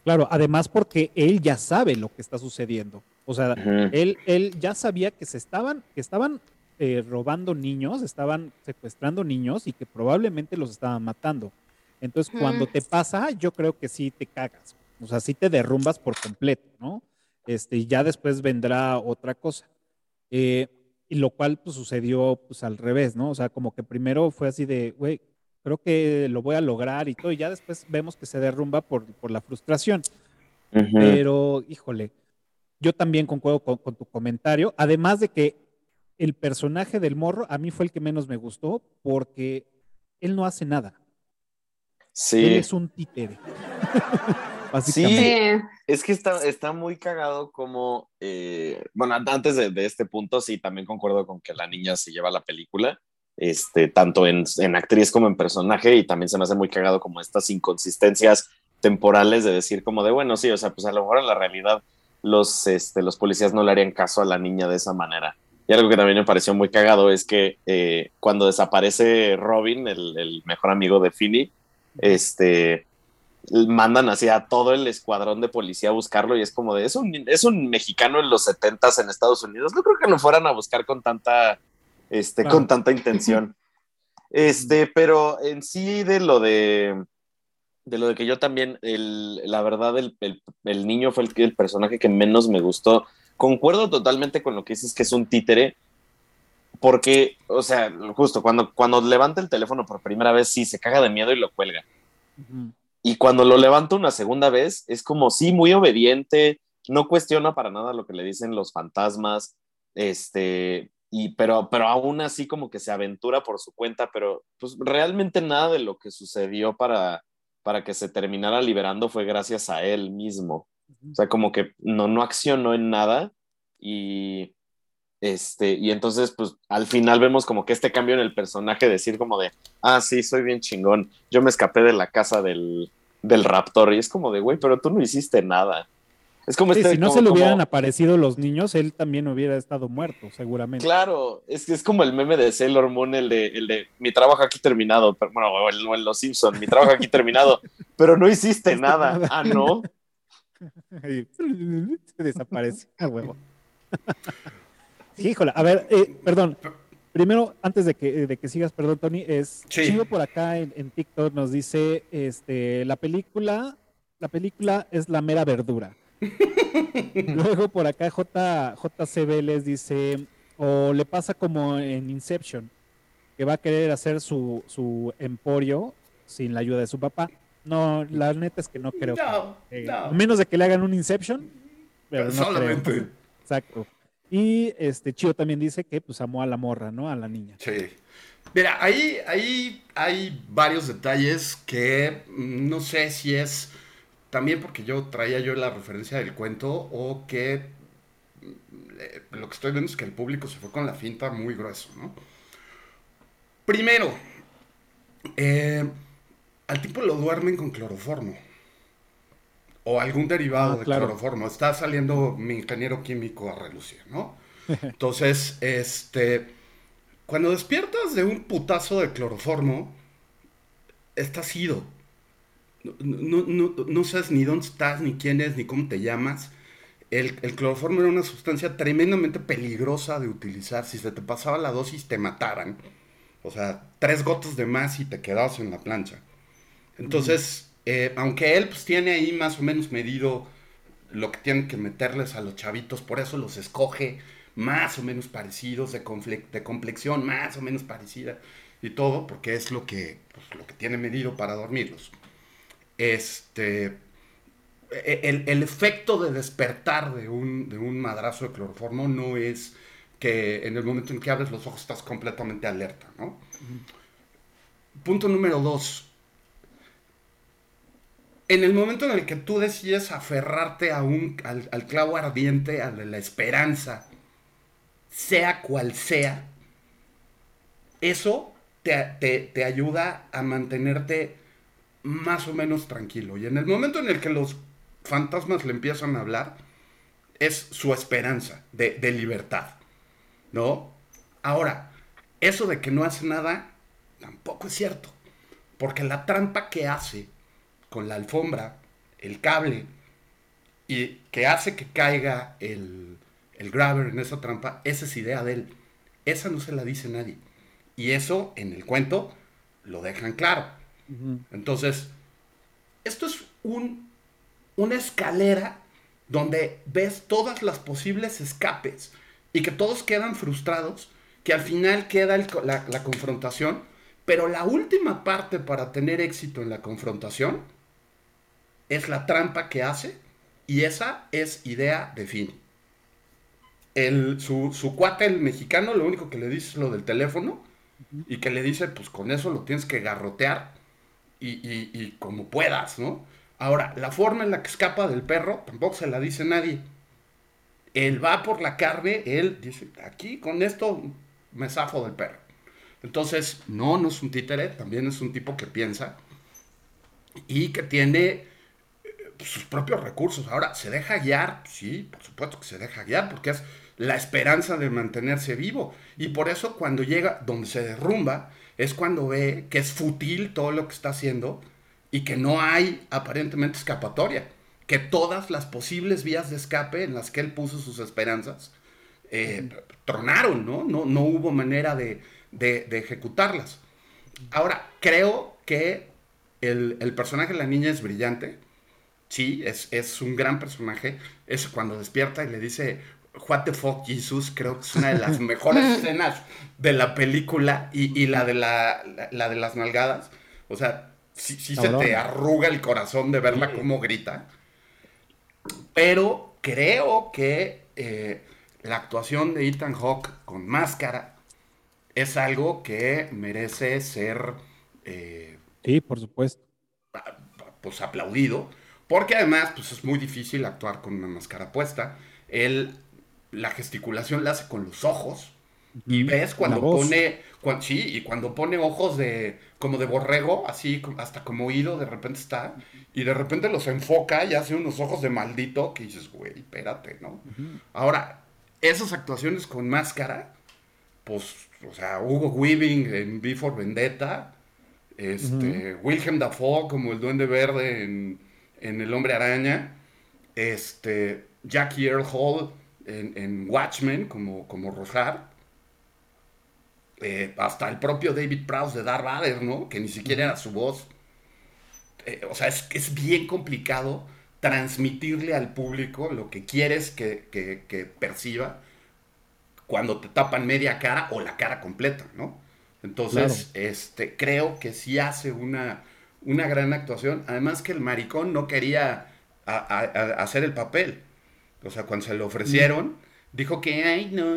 Claro, además porque él ya sabe lo que está sucediendo. O sea, él, él ya sabía que se estaban, que estaban eh, robando niños, estaban secuestrando niños y que probablemente los estaban matando. Entonces, cuando te pasa, yo creo que sí te cagas. O sea, sí te derrumbas por completo, ¿no? Este, y ya después vendrá otra cosa. Eh, y lo cual pues, sucedió pues al revés, ¿no? O sea, como que primero fue así de, güey, creo que lo voy a lograr y todo, y ya después vemos que se derrumba por, por la frustración. Pero, híjole, yo también concuerdo con, tu comentario, además de que el personaje del morro a mí fue el que menos me gustó porque él no hace nada. Sí. Él es un títere. *laughs* básicamente. Sí. Es que está, está muy cagado como, eh, bueno, antes de, de este punto, sí, también concuerdo con que la niña se lleva la película, este, tanto en, en actriz como en personaje, y también se me hace muy cagado como estas inconsistencias temporales de decir como de, bueno, sí, o sea, pues a lo mejor en la realidad los, este, los policías no le harían caso a la niña de esa manera. Y algo que también me pareció muy cagado es que eh, cuando desaparece Robin, el, el mejor amigo de Finny, este, mandan así a todo el escuadrón de policía a buscarlo y es como de, es un, es un mexicano en los 70 en Estados Unidos. No creo que lo fueran a buscar con tanta, este, con tanta intención. *laughs* Este, pero en sí de lo de, de lo de que yo también, el, la verdad, el, el, el niño fue el, personaje que menos me gustó. Concuerdo totalmente con lo que dices que es un títere, porque, o sea, justo cuando, cuando levanta el teléfono por primera vez, sí, se caga de miedo y lo cuelga. Y cuando lo levanta una segunda vez, es como, sí, muy obediente, no cuestiona para nada lo que le dicen los fantasmas, este, y, pero, pero aún así como que se aventura por su cuenta, pero pues realmente nada de lo que sucedió para, para que se terminara liberando fue gracias a él mismo. O sea, como que no, no accionó en nada y, este, y entonces, pues al final vemos como que este cambio en el personaje, decir como de, ah, sí, soy bien chingón, yo me escapé de la casa del, del raptor y es como de, güey, pero tú no hiciste nada. Es como Sí, este... si no como- se le como- aparecido los niños, él también hubiera estado muerto, seguramente. Claro, es que es como el meme de Sailor Moon, el de, el de mi trabajo aquí terminado, pero, bueno, o el, en Los Simpson, mi trabajo aquí terminado, *laughs* pero no hiciste hiciste nada. Ah, no. *laughs* Se desaparece a huevo. Sí, *laughs* híjole, a ver, eh, perdón. Primero, antes de que, de que sigas, perdón, Tony, es Sí. Chivo por acá en, en TikTok nos dice, este, la película, la película es la mera verdura. *laughs* Luego por acá J, JCB les dice, o le pasa como en Inception, que va a querer hacer su, su emporio sin la ayuda de su papá. No, la neta es que no creo. No, que- eh, no. A menos de que le hagan un Inception. Pero no Solamente. creo. Exacto. Y este Chío también dice que pues amó a la morra, ¿no? A la niña. Sí. Mira, ahí, ahí hay varios detalles que mm, no sé si es también porque yo traía yo la referencia del cuento o que mm, eh, lo que estoy viendo es que el público se fue con la finta muy grueso, ¿no? Primero, eh, al tipo lo duermen con cloroformo o algún derivado Ah, de claro. cloroformo. Está saliendo mi ingeniero químico a relucir, ¿no? *laughs* Entonces, este, cuando despiertas de un putazo de cloroformo, estás ido. No, no, no- no sabes ni dónde estás, ni quién es, ni cómo te llamas. El, el cloroformo era una sustancia tremendamente peligrosa de utilizar. Si se te pasaba la dosis, te mataran. O sea, tres gotas de más y te quedabas en la plancha. Entonces, eh, aunque él pues, tiene ahí más o menos medido lo que tienen que meterles a los chavitos, por eso los escoge más o menos parecidos, de, de complexión más o menos parecida y todo, porque es lo que, pues, lo que tiene medido para dormirlos. Este, e- el, el efecto de despertar de un, de un madrazo de cloroformo no es que en el momento en que abres los ojos estás completamente alerta, ¿no? Punto número dos. En el momento en el que tú decides aferrarte a un, al, al clavo ardiente, a la esperanza, sea cual sea, eso te, te- te ayuda a mantenerte más o menos tranquilo. Y en el momento en el que los fantasmas le empiezan a hablar, es su esperanza de, libertad. ¿No? Ahora, eso de que no hace nada, tampoco es cierto. Porque la trampa que hace con la alfombra, el cable, y que hace que caiga el, el grabber en esa trampa, esa es idea de él. Esa no se la dice nadie. Y eso en el cuento lo dejan claro. Entonces, esto es un, una escalera donde ves todas las posibles escapes y que todos quedan frustrados, que al final queda el co- la, la confrontación, pero la última parte para tener éxito en la confrontación es la trampa que hace y esa es idea de fin. El, su, su cuate, el mexicano, lo único que le dice es lo del teléfono y que le dice, pues con eso lo tienes que garrotear y, como puedas, ¿no? Ahora, la forma en la que escapa del perro tampoco se la dice nadie. Él va por la carne, él dice, aquí con esto me zafo del perro. Entonces, no, no es un títere, también es un tipo que piensa y que tiene eh, sus propios recursos. Ahora, ¿se deja guiar? Sí, por supuesto que se deja guiar, porque es la esperanza de mantenerse vivo. Y por eso cuando llega donde se derrumba, es cuando ve que es fútil todo lo que está haciendo y que no hay aparentemente escapatoria. Que todas las posibles vías de escape en las que él puso sus esperanzas eh, tronaron, ¿no? ¿no? No hubo manera de, ejecutarlas. Ahora, creo que el, personaje de la niña es brillante. Sí, es, es un gran personaje. Es cuando despierta y le dice, What the fuck Jesus, creo que es una de las *laughs* mejores escenas de la película y, la, de la, de las nalgadas. O sea, sí, se te arruga el corazón de verla como grita. Pero creo que eh, la actuación de Ethan Hawke con máscara es algo que merece ser. Eh, sí, por supuesto. Pues aplaudido. Porque además, pues es muy difícil actuar con una máscara puesta. Él, la gesticulación la hace con los ojos. Y ves cuando pone. sí, y cuando pone ojos de. como de borrego, así hasta como oído, de repente está. Y de repente los enfoca y hace unos ojos de maldito que dices, güey, espérate, ¿no? Ahora, esas actuaciones con máscara, pues, o sea, Hugo Weaving en Before Vendetta, este, Wilhelm Dafoe como el Duende Verde en, El Hombre Araña, este, Jackie Earl Hall en, Watchmen como, como Rojar, eh, hasta el propio David Prowse de Darth Vader, ¿no? Que ni siquiera era su voz. Eh, o sea, es, es bien complicado transmitirle al público lo que quieres que, perciba cuando te tapan media cara o la cara completa, ¿no? Entonces, este, creo que sí hace una, una gran actuación. Además que el maricón no quería hacer el papel. O sea, cuando se lo ofrecieron, dijo que, ay, no,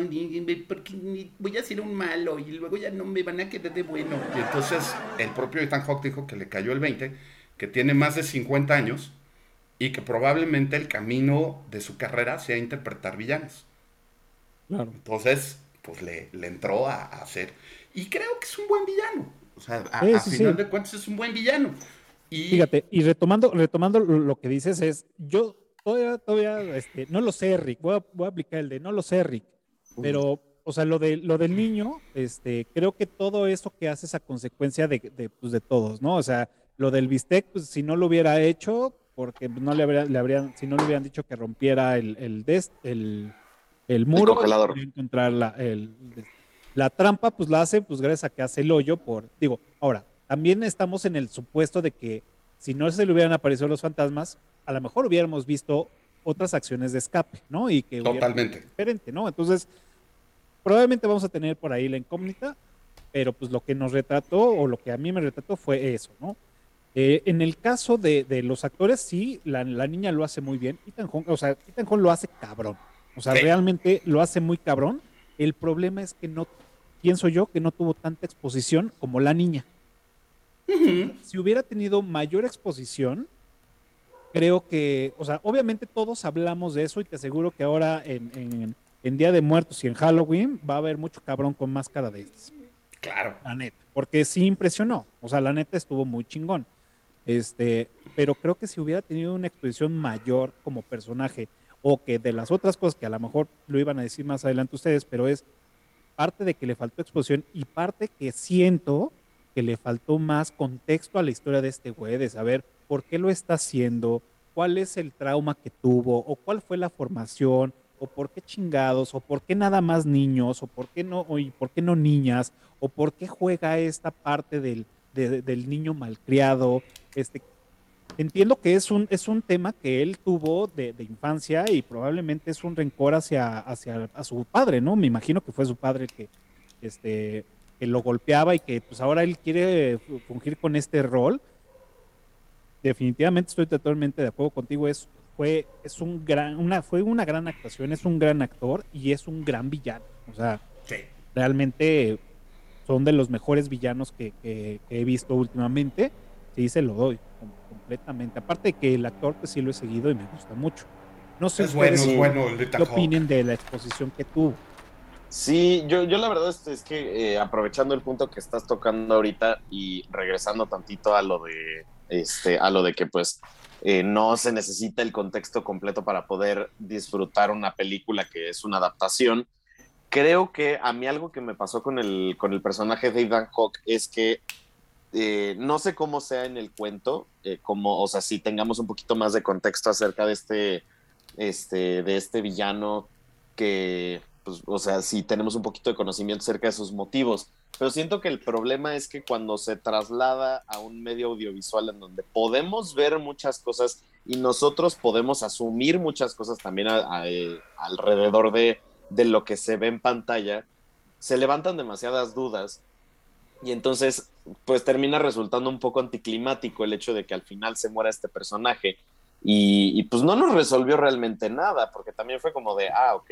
porque voy a ser un malo y luego ya no me van a quedar de bueno. Y entonces el propio Ethan Hawke dijo que le cayó el 20, que tiene más de 50 años y que probablemente el camino de su carrera sea interpretar villanos. Claro. Entonces, pues le, entró a, hacer. Y creo que es un buen villano. O sea, a, final de cuentas es un buen villano. Y... Fíjate, y retomando, retomando lo que dices es, yo todavía, todavía, este, no lo sé, Rick, voy a, aplicar el de no lo sé, Rick, pero, o sea, lo, de, lo del niño, este, creo que todo eso que hace es a consecuencia de, de, pues, de todos, ¿no? O sea, lo del bistec, pues si no lo hubiera hecho, porque no le, le habrían, si no le hubieran dicho que rompiera el, el, el, el muro, el encontrar la, la trampa, pues la hace, pues gracias a que hace el hoyo por, digo, ahora, también estamos en el supuesto de que si no se le hubieran aparecido los fantasmas, a lo mejor hubiéramos visto otras acciones de escape, ¿no? Y que Totalmente. Diferente, ¿no? Entonces, probablemente vamos a tener por ahí la incógnita, pero pues lo que nos retrató o lo que a mí me retrató fue eso, ¿no? Eh, en el caso de, los actores, sí, la, niña lo hace muy bien. Ethan o sea, Ethan Hawke lo hace cabrón. O sea, realmente lo hace muy cabrón. El problema es que no, pienso yo, que no tuvo tanta exposición como la niña. Si hubiera tenido mayor exposición, creo que, o sea, obviamente todos hablamos de eso y te aseguro que ahora en, en Día de Muertos y en Halloween va a haber mucho cabrón con máscara de estas. Claro. La neta. Porque sí impresionó. O sea, la neta estuvo muy chingón. Este, pero creo que si hubiera tenido una exposición mayor como personaje, o que de las otras cosas que a lo mejor lo iban a decir más adelante ustedes, pero es parte de que le faltó exposición y parte que siento que le faltó más contexto a la historia de este güey, de saber por qué lo está haciendo, cuál es el trauma que tuvo, o cuál fue la formación, o por qué chingados, o por qué nada más niños, o por qué no, o por qué no niñas, o por qué juega esta parte del, del niño malcriado, este, entiendo que es un, es un tema que él tuvo de, infancia y probablemente es un rencor hacia, hacia a su padre, ¿no? Me imagino que fue su padre que, este, que lo golpeaba y que pues ahora él quiere fungir con este rol. Definitivamente estoy totalmente de acuerdo contigo, es, fue, es un gran, una, fue una gran actuación, es un gran actor y es un gran villano. O sea, realmente son de los mejores villanos que, he visto últimamente. Sí, se lo doy. completamente. Aparte de que el actor, pues sí lo he seguido y me gusta mucho. No sé es bueno, es bueno qué opinen de la exposición que tuvo. Sí, yo, yo la verdad es, que eh, aprovechando el punto que estás tocando ahorita y regresando tantito a lo de este, a lo de que pues eh, no se necesita el contexto completo para poder disfrutar una película que es una adaptación. Creo que a mí algo que me pasó con el, con el personaje de Ethan Hawke es que eh, no sé cómo sea en el cuento, como, o sea, si tengamos un poquito más de contexto acerca de este, este, de este villano que pues, o sea, si tenemos un poquito de conocimiento acerca de sus motivos. Pero siento que el problema es que cuando se traslada a un medio audiovisual en donde podemos ver muchas cosas y nosotros podemos asumir muchas cosas también eh, alrededor de, de lo que se ve en pantalla, se levantan demasiadas dudas y entonces pues termina resultando un poco anticlimático el hecho de que al final se muera este personaje y, y, pues no nos resolvió realmente nada, porque también fue como de, ah, ok,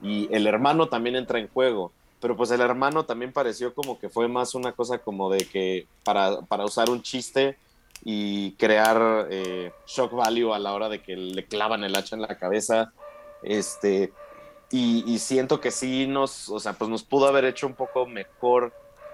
y el hermano también entra en juego. Pero pues el hermano también pareció como que fue más una cosa como de que para, para usar un chiste y crear eh, shock value a la hora de que le clavan el hacha en la cabeza. Este, y, siento que sí nos, o sea, pues nos pudo haber hecho un poco mejor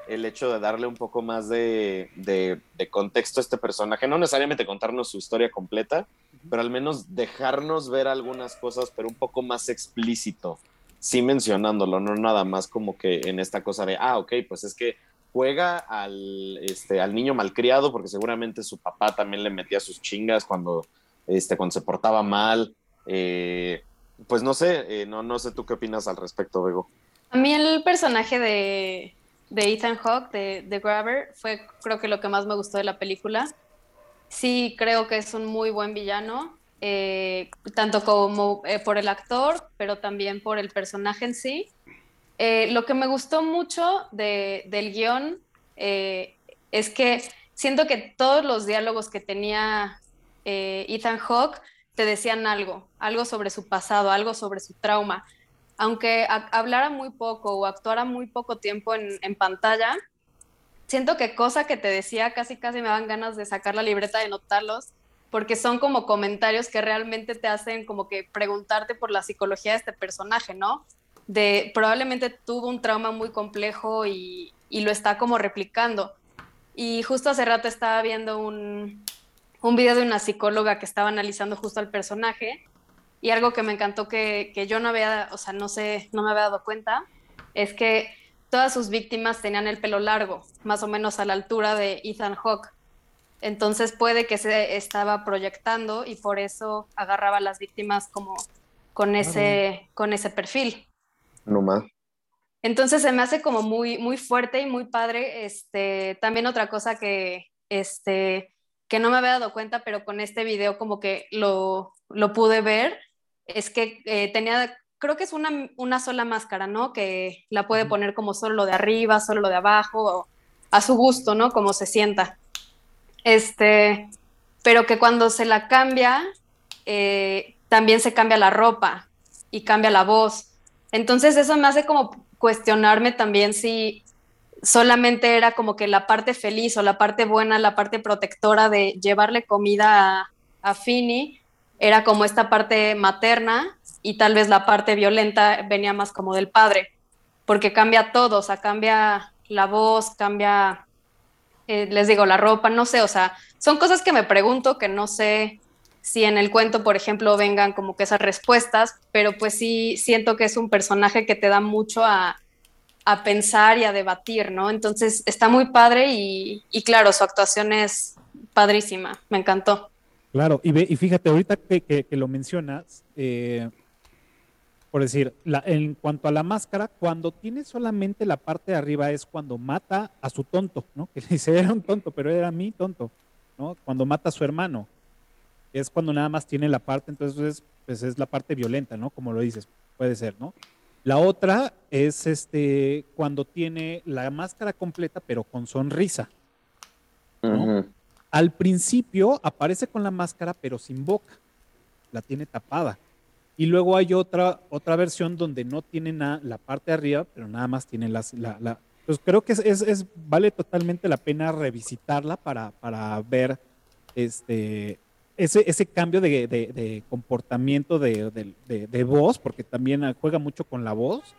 el hecho de darle un poco más de, de, de, contexto a este personaje, no necesariamente contarnos su historia completa, pero al menos dejarnos ver algunas cosas, pero un poco más explícito sí mencionándolo, no nada más como que en esta cosa de, ah, ok, pues es que juega al, este, al niño malcriado porque seguramente su papá también le metía sus chingas cuando, este, cuando se portaba mal. Eh, pues no sé, eh, no, no sé tú qué opinas al respecto, Bego. A mí el personaje de, de Ethan Hawke, de, de Grabber, fue creo que lo que más me gustó de la película. Sí, creo que es un muy buen villano. Eh, tanto como eh, por el actor, pero también por el personaje en sí. Eh, lo que me gustó mucho del guion es que siento que todos los diálogos que tenía Ethan Hawke te decían algo, algo sobre su pasado, algo sobre su trauma. Aunque hablara muy poco o actuara muy poco tiempo en, en pantalla, siento que cosa que te decía casi casi me dan ganas de sacar la libreta de notarlos porque son como comentarios que realmente te hacen como que preguntarte por la psicología de este personaje, ¿no? De probablemente tuvo un trauma muy complejo y, lo está como replicando. Y justo hace rato estaba viendo un, un video de una psicóloga que estaba analizando justo al personaje y algo que me encantó que, que, yo no había, o sea, no sé, no me había dado cuenta, es que todas sus víctimas tenían el pelo largo, más o menos a la altura de Ethan Hawke. Entonces puede que se estaba proyectando y por eso agarraba a las víctimas como con ese, con ese perfil. No más. Entonces se me hace como muy, muy fuerte y muy padre. Este, también otra cosa que, este, que no me había dado cuenta, pero con este video como que lo, lo pude ver, es que eh, tenía, creo que es una, una, sola máscara, ¿no? Que la puede poner como solo lo de arriba, solo lo de abajo, a su gusto, ¿no? Como se sienta. Este, pero que cuando se la cambia, eh, también se cambia la ropa y cambia la voz. Entonces eso me hace como cuestionarme también si solamente era como que la parte feliz o la parte buena, la parte protectora de llevarle comida a, a Fini, era como esta parte materna y tal vez la parte violenta venía más como del padre, porque cambia todo, o sea, cambia la voz, cambia eh, les digo, la ropa, no sé, o sea, son cosas que me pregunto que no sé si en el cuento, por ejemplo, vengan como que esas respuestas, pero pues sí siento que es un personaje que te da mucho a, pensar y a debatir, ¿no? Entonces está muy padre y, claro, su actuación es padrísima, me encantó. Claro, y fíjate, ahorita que, que, lo mencionas, eh, por decir, en cuanto a la máscara, cuando tiene solamente la parte de arriba es cuando mata a su tonto, ¿no? *laughs* Que dice, era un tonto, pero era mi tonto, ¿no? Cuando mata a su hermano. Es cuando nada más tiene la parte, entonces, pues es la parte violenta, ¿no? Como lo dices, puede ser, ¿no? La otra es este, cuando tiene la máscara completa, pero con sonrisa. Al principio aparece con la máscara, pero sin boca. La tiene tapada. Y luego hay otra, otra versión donde no tiene nada, la parte de arriba, pero nada más tiene las, la, la pues creo que es, es, vale totalmente la pena revisitarla para, para ver este, ese, ese cambio de, de- de comportamiento de- de voz, porque también juega mucho con la voz.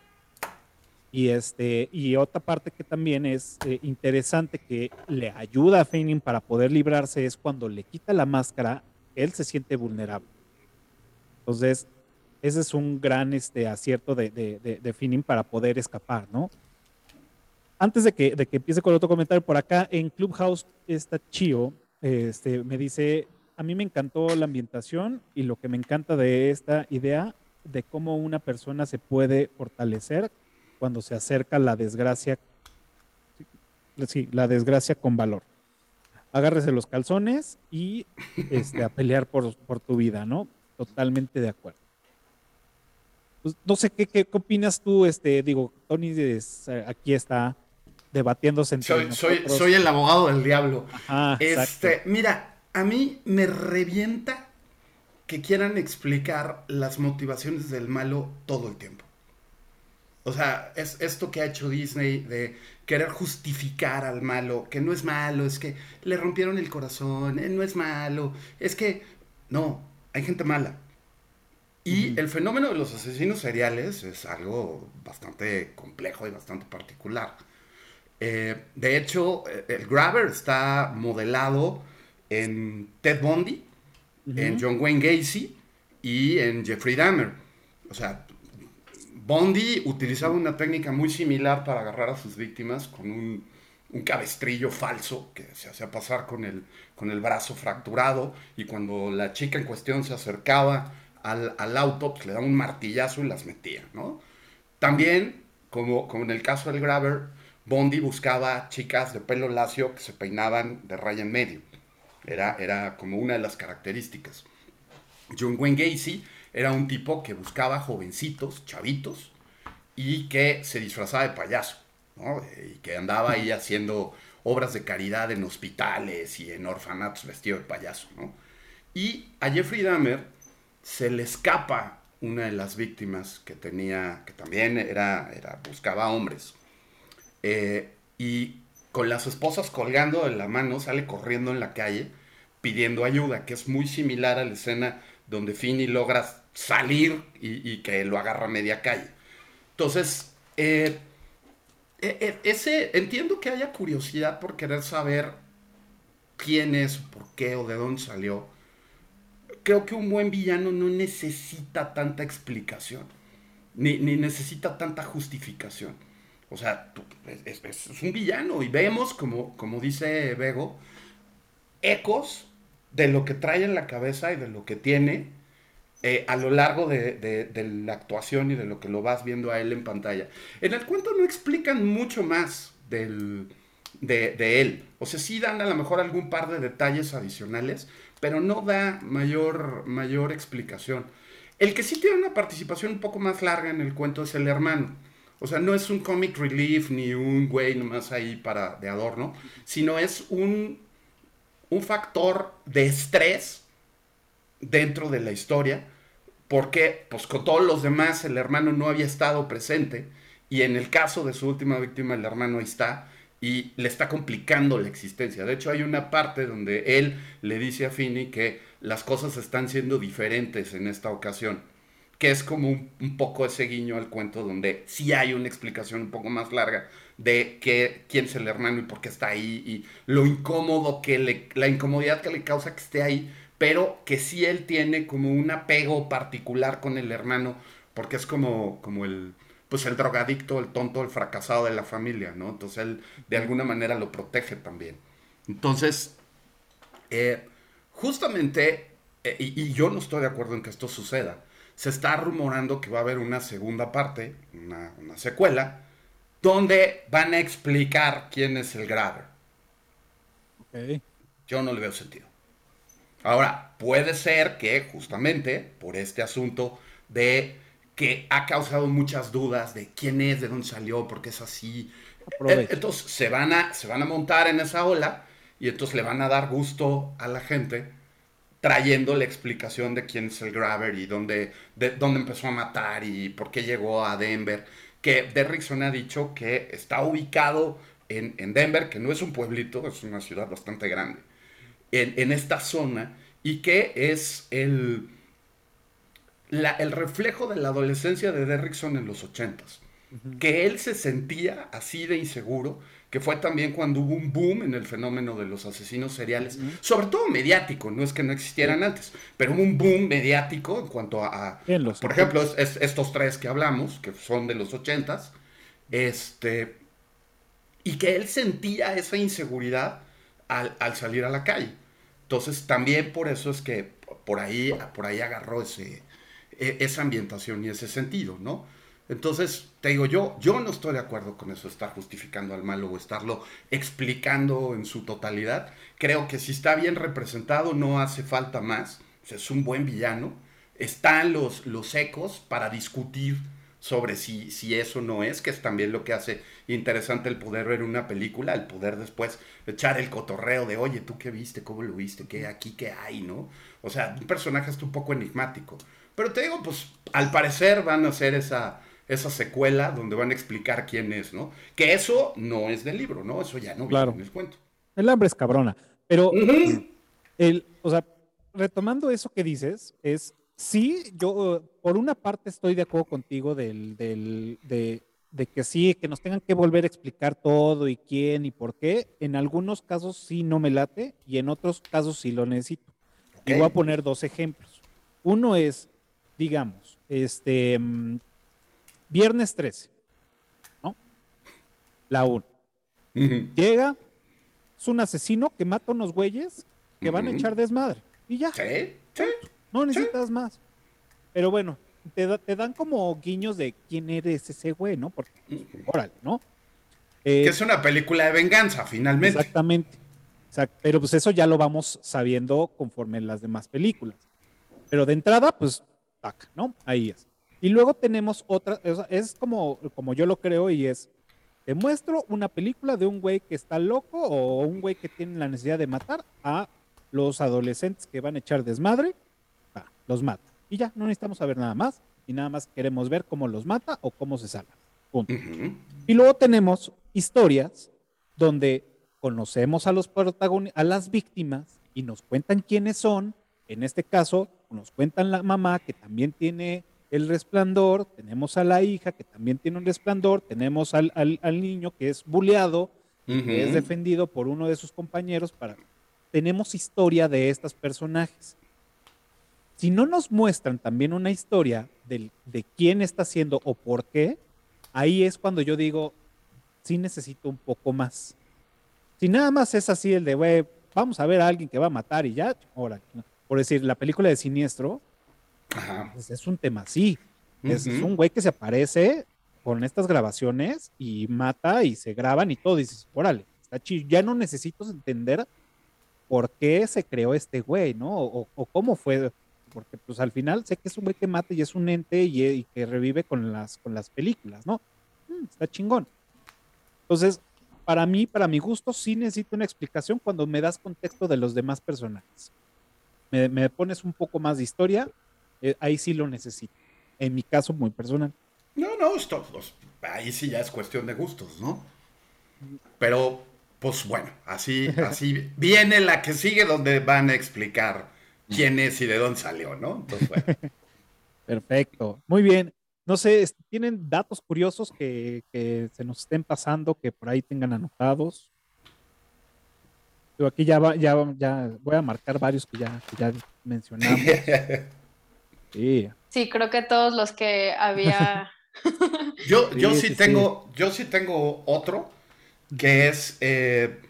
Y, este, y otra parte que también es eh, interesante que le ayuda a Feinin para poder librarse es cuando le quita la máscara, él se siente vulnerable. Entonces, ese es un gran este, acierto de, de, de, Feinin para poder escapar, ¿no? Antes de que, de que empiece con otro comentario por acá, en Clubhouse está Chio, este, me dice, a mí me encantó la ambientación y lo que me encanta de esta idea de cómo una persona se puede fortalecer cuando se acerca la desgracia, sí, la desgracia con valor. Agárrese los calzones y este, a pelear por, por tu vida, ¿no? Totalmente de acuerdo. Pues, no sé ¿qué, qué, qué opinas tú, este, digo, Tony es, eh, aquí está debatiéndose entre Soy, soy, el abogado del diablo. Ajá. Este, mira, a mí me revienta que quieran explicar las motivaciones del malo todo el tiempo. O sea, es esto que ha hecho Disney de querer justificar al malo, que no es malo, es que le rompieron el corazón, él no es malo, es que no, hay gente mala. Y Ujú. el fenómeno de los asesinos seriales es algo bastante complejo y bastante particular. Eh, de hecho, eh, el Grabber está modelado en Ted Bundy, en Ujú. John Wayne Gacy y en Jeffrey Dahmer. O sea, Bundy utilizaba una técnica muy similar para agarrar a sus víctimas con un, un cabestrillo falso que se hacía pasar con el, con el brazo fracturado y cuando la chica en cuestión se acercaba al, al auto, pues le daba un martillazo y las metía, ¿no? También, como, como en el caso del Grabber, Bondi buscaba chicas de pelo lacio que se peinaban de raya en medio. Era, era como una de las características. John Wayne Gacy era un tipo que buscaba jovencitos, chavitos, y que se disfrazaba de payaso, ¿no? Y que andaba ahí haciendo obras de caridad en hospitales y en orfanatos vestido de payaso, ¿no? Y a Jeffrey Dahmer se le escapa una de las víctimas que tenía, que también era, era buscaba hombres. Eh, y con las esposas colgando de la mano sale corriendo en la calle pidiendo ayuda, que es muy similar a la escena donde Finney logra salir y, y que lo agarra a media calle. Entonces, eh, eh, ese, entiendo que haya curiosidad por querer saber quién es, por qué o de dónde salió. Creo que un buen villano no necesita tanta explicación, ni, ni necesita tanta justificación. O sea, es, es- es un villano y vemos, como, como dice Bego, ecos de lo que trae en la cabeza y de lo que tiene eh, a lo largo de, de- de la actuación y de lo que lo vas viendo a él en pantalla. En el cuento no explican mucho más del, de, de él. O sea, sí dan a lo mejor algún par de detalles adicionales, pero no da mayor, mayor explicación. El que sí tiene una participación un poco más larga en el cuento es el hermano. O sea, no es un comic relief ni un güey nomás ahí para de adorno, sino es un, un factor de estrés dentro de la historia, porque pues con todos los demás el hermano no había estado presente y en el caso de su última víctima el hermano ahí está y le está complicando la existencia. De hecho hay una parte donde él le dice a Finney que las cosas están siendo diferentes en esta ocasión, que es como un, poco ese guiño al cuento donde sí hay una explicación un poco más larga de que, quién es el hermano y por qué está ahí y lo incómodo que le, la incomodidad que le causa que esté ahí, pero que sí él tiene como un apego particular con el hermano, porque es como, como el, pues el drogadicto, el tonto, el fracasado de la familia, ¿no? Entonces él de alguna manera lo protege también. Entonces, eh, justamente, eh, y, y yo no estoy de acuerdo en que esto suceda, se está rumorando que va a haber una segunda parte, una, una secuela, donde van a explicar quién es el. Ok. Yo no le veo sentido. Ahora, puede ser que justamente por este asunto de que ha causado muchas dudas de quién es, de dónde salió, por qué es así. Aprovecha. Entonces se van, a, se van a montar en esa ola y entonces le van a dar gusto a la gente trayendo la explicación de quién es el Grabber y dónde, de, dónde empezó a matar y por qué llegó a Denver. Que Derrickson ha dicho que está ubicado en, en Denver, que no es un pueblito, es una ciudad bastante grande. en, esta zona y que es el, el reflejo de la adolescencia de Derrickson en los ochentas. Que él se sentía así de inseguro, que fue también cuando hubo un boom en el fenómeno de los asesinos seriales, sobre todo mediático, no es que no existieran antes, pero hubo un boom mediático en cuanto a, por ejemplo, estos tres que hablamos, que son de los ochentas, este, y que él sentía esa inseguridad al, salir a la calle. Entonces también por eso es que por ahí, por ahí agarró ese, esa ambientación y ese sentido, ¿no? Entonces, te digo, yo, yo no estoy de acuerdo con eso, estar justificando al malo o estarlo explicando en su totalidad. Creo que si está bien representado no hace falta más. es un buen villano. Están los, los ecos para discutir sobre si, si eso no es, que es también lo que hace interesante el poder ver una película, el poder después echar el cotorreo de, oye, ¿tú qué viste? ¿Cómo lo viste? ¿Qué aquí qué hay? ¿No? O sea, un personaje es un poco enigmático. Pero te digo, pues al parecer van a hacer esa, esa secuela donde van a explicar quién es, ¿no? Que eso no es del libro, ¿no? Eso ya no claro. viene en el cuento. El hambre es cabrona. Pero, el, o sea, retomando eso que dices, es sí, yo por una parte estoy de acuerdo contigo del, del, de, de, que sí, que nos tengan que volver a explicar todo y quién y por qué. En algunos casos sí no me late y en otros casos sí lo necesito. Y voy a poner dos ejemplos. Uno es, digamos, este, mm, viernes 13, ¿no? La 1. Llega, es un asesino que mata a unos güeyes que van a echar desmadre. Y ya. Sí, sí. No necesitas más. Pero bueno, te, te, dan como guiños de quién eres ese güey, ¿no? Porque, órale, ¿no? que es una película de venganza, finalmente. Exactamente. pero pues eso ya lo vamos sabiendo conforme en las demás películas. Pero de entrada, pues, tac, ¿no? Ahí es. Y luego tenemos otra, es como, como yo lo creo y es, te muestro una película de un güey que está loco o un güey que tiene la necesidad de matar a los adolescentes que van a echar desmadre los mata. Y ya, no necesitamos saber nada más. Y nada más queremos ver cómo los mata o cómo se salva. Punto. Y luego tenemos historias donde conocemos a los protagonistas, a las víctimas y nos cuentan quiénes son. En este caso, nos cuentan la mamá que también tiene el resplandor, tenemos a la hija que también tiene un resplandor, tenemos al, al, niño que es buleado y que es defendido por uno de sus compañeros para... Tenemos historia de estos personajes. Si no nos muestran también una historia de, de quién está haciendo o por qué, ahí es cuando yo digo, sí necesito un poco más. Si nada más es así el de, güey, vamos a ver a alguien que va a matar y ya, ahora, por decir, la película de Siniestro, pues es un tema así. es, un güey que se aparece con estas grabaciones y mata y se graban y todo. Y dices, órale, está chido. Ya no necesito entender por qué se creó este güey, ¿no? O, o, cómo fue porque pues al final sé que es un güey que mata y es un ente y, que revive con las, con las películas, ¿no? Mm, está chingón. Entonces, para mí, para mi gusto, sí necesito una explicación cuando me das contexto de los demás personajes. Me, pones un poco más de historia, eh, ahí sí lo necesito. En mi caso, muy personal. No, no, esto, pues, ahí sí ya es cuestión de gustos, ¿no? Pero, pues bueno, así, *laughs* así viene la que sigue donde van a explicar quién es y de dónde salió, ¿no? Entonces, Perfecto. Muy bien. No sé, ¿tienen datos curiosos que, se nos estén pasando, que por ahí tengan anotados? Yo aquí ya, va, ya, ya voy a marcar varios que ya, ya mencionamos. *laughs* Sí. sí, creo que todos los que había. *laughs* yo, yo sí, tengo, yo sí tengo otro que es eh,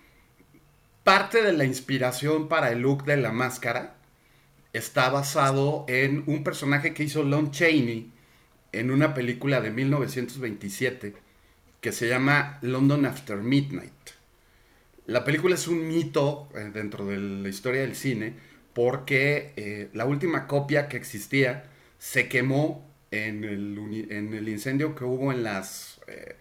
parte de la inspiración para el look de la máscara está basado en un personaje que hizo Lon Chaney en una película de 1927 que se llama London After Midnight. La película es un mito eh, dentro de la historia del cine porque eh, la última copia que existía se quemó en el, incendio que hubo en las, eh,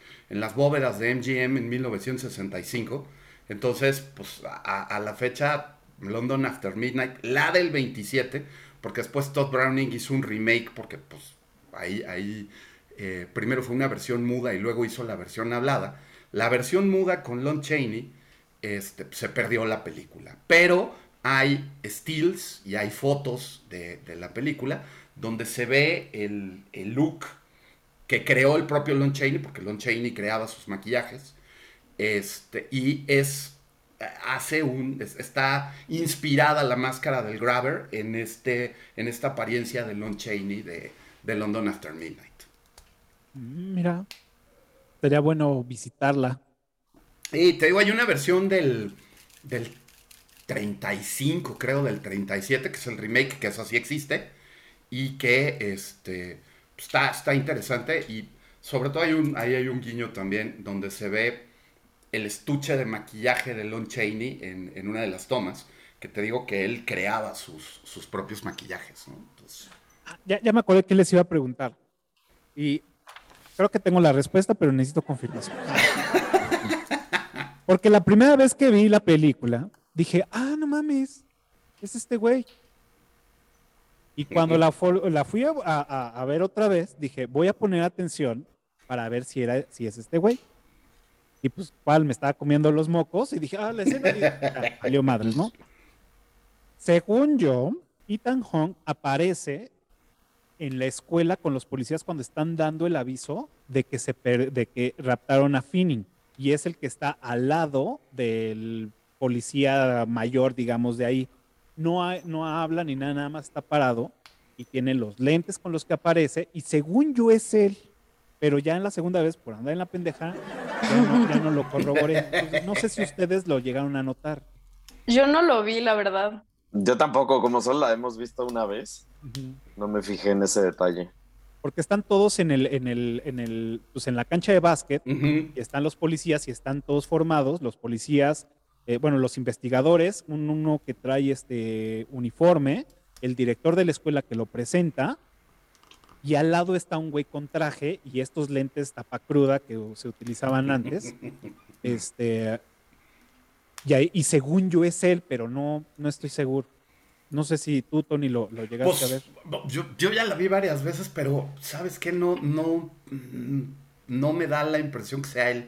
bóvedas de MGM en 1965. Entonces, pues a la fecha London After Midnight, la del 27, porque después Todd Browning hizo un remake, porque pues ahí, ahí eh, primero fue una versión muda y luego hizo la versión hablada. La versión muda con Lon Chaney este, se perdió la película, pero hay stills y hay fotos de, la película donde se ve el, look que creó el propio Lon Chaney, porque Lon Chaney creaba sus maquillajes, este, y es, hace un, está inspirada la máscara del Grabber en, este, en esta apariencia de Lon Chaney de, London After Midnight. Mm, mira, sería bueno visitarla. Y te digo, hay una versión del, del 35, creo, del 37, que es el remake, que eso sí existe, y que este, está, está interesante, y sobre todo hay un, ahí hay un guiño también donde se ve el estuche de maquillaje de Lon Chaney en, una de las tomas, que te digo que él creaba sus, sus propios maquillajes. Ya, ya me acordé que les iba a preguntar, y creo que tengo la respuesta, pero necesito confirmación. *laughs* Porque la primera vez que vi la película, dije, ah, no mames, es este güey. Y cuando la, la fui a, ver otra vez, dije, voy a poner atención para ver si, era, si es este güey. Y pues, cuál me estaba comiendo los mocos y dije, ah, la escena. Y, salió *laughs* madres, ¿no? Según yo, Ethan Hong aparece en la escuela con los policías cuando están dando el aviso de que se de que raptaron a Finning y es el que está al lado del policía mayor, digamos, de ahí. No, no habla ni nada, nada más está parado y tiene los lentes con los que aparece y según yo es él, pero ya en la segunda vez, por andar en la pendeja, ya no, lo corroboré. no sé si ustedes lo llegaron a notar. Yo no lo vi, la verdad. Yo tampoco, como solo la hemos visto una vez, no me fijé en ese detalle porque están todos en el, en el, en el, pues en la cancha de básquet, y están los policías y están todos formados, los policías, eh, bueno, los investigadores, uno que trae este uniforme, el director de la escuela que lo presenta, y al lado está un güey con traje y estos lentes tapacruda que se utilizaban antes. *laughs* este, y, y según yo es él, pero no, no estoy seguro. No sé si tú, Tony, lo, lo llegaste a pues, ver. Yo, ya la vi varias veces, pero ¿sabes qué? No, no, no me da la impresión que sea él.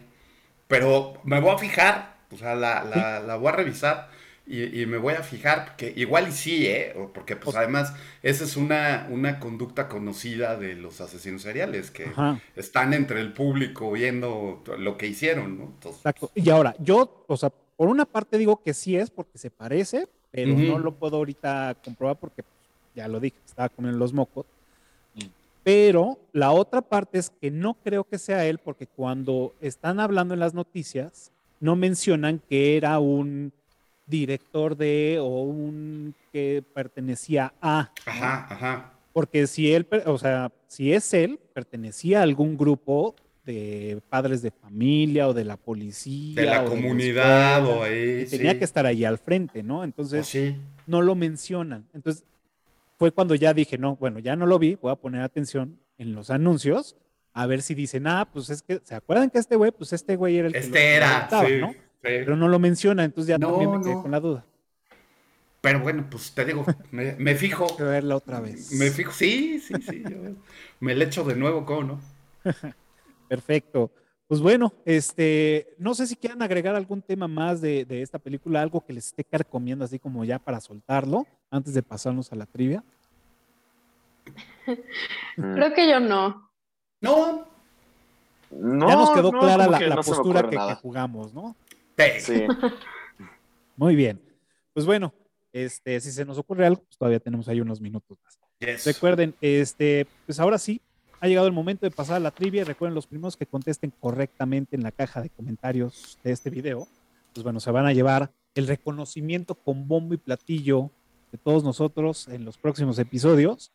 Pero me voy a fijar, o sea, la, voy a revisar y, me voy a fijar, porque igual y sí, ¿eh? Porque pues además esa es una, una conducta conocida de los asesinos seriales, que están entre el público viendo lo que hicieron, ¿no? Exacto. Y ahora, yo, o sea, por una parte digo que sí es porque se parece, pero no lo puedo ahorita comprobar porque pues, ya lo dije, estaba comiendo los mocos. Mm. Pero la otra parte es que no creo que sea él porque cuando están hablando en las noticias, no mencionan que era un director de o un que pertenecía a. Ajá, ajá. Porque si él, o sea, si es él, pertenecía a algún grupo de padres de familia o de la policía. De la comunidad o ahí. Tenía que estar ahí al frente, ¿no? Entonces, no lo mencionan. Entonces, fue cuando ya dije, no, bueno, ya no lo vi, voy a poner atención en los anuncios a ver si dicen, ah, pues es que, ¿se acuerdan que este güey, pues este güey era el que Este era, ¿no? Pero no lo menciona, entonces ya también me quedé con la duda. Pero bueno, pues te digo, *laughs* me, fijo. Quiero verla otra vez. Me fijo, sí, sí, sí. me le echo de nuevo, ¿cómo no? *laughs* Perfecto. Pues bueno, este, no sé si quieran agregar algún tema más de, esta película, algo que les esté carcomiendo así como ya para soltarlo, antes de pasarnos a la trivia. *laughs* Creo que yo no. No. ya nos quedó clara la, postura que, jugamos, ¿no? Sí. *laughs* Muy bien. Pues bueno, este, si se nos ocurre algo, pues todavía tenemos ahí unos minutos más. Recuerden, este, pues ahora sí, ha llegado el momento de pasar a la trivia. Recuerden, los primeros que contesten correctamente en la caja de comentarios de este video, pues bueno, se van a llevar el reconocimiento con bombo y platillo de todos nosotros en los próximos episodios.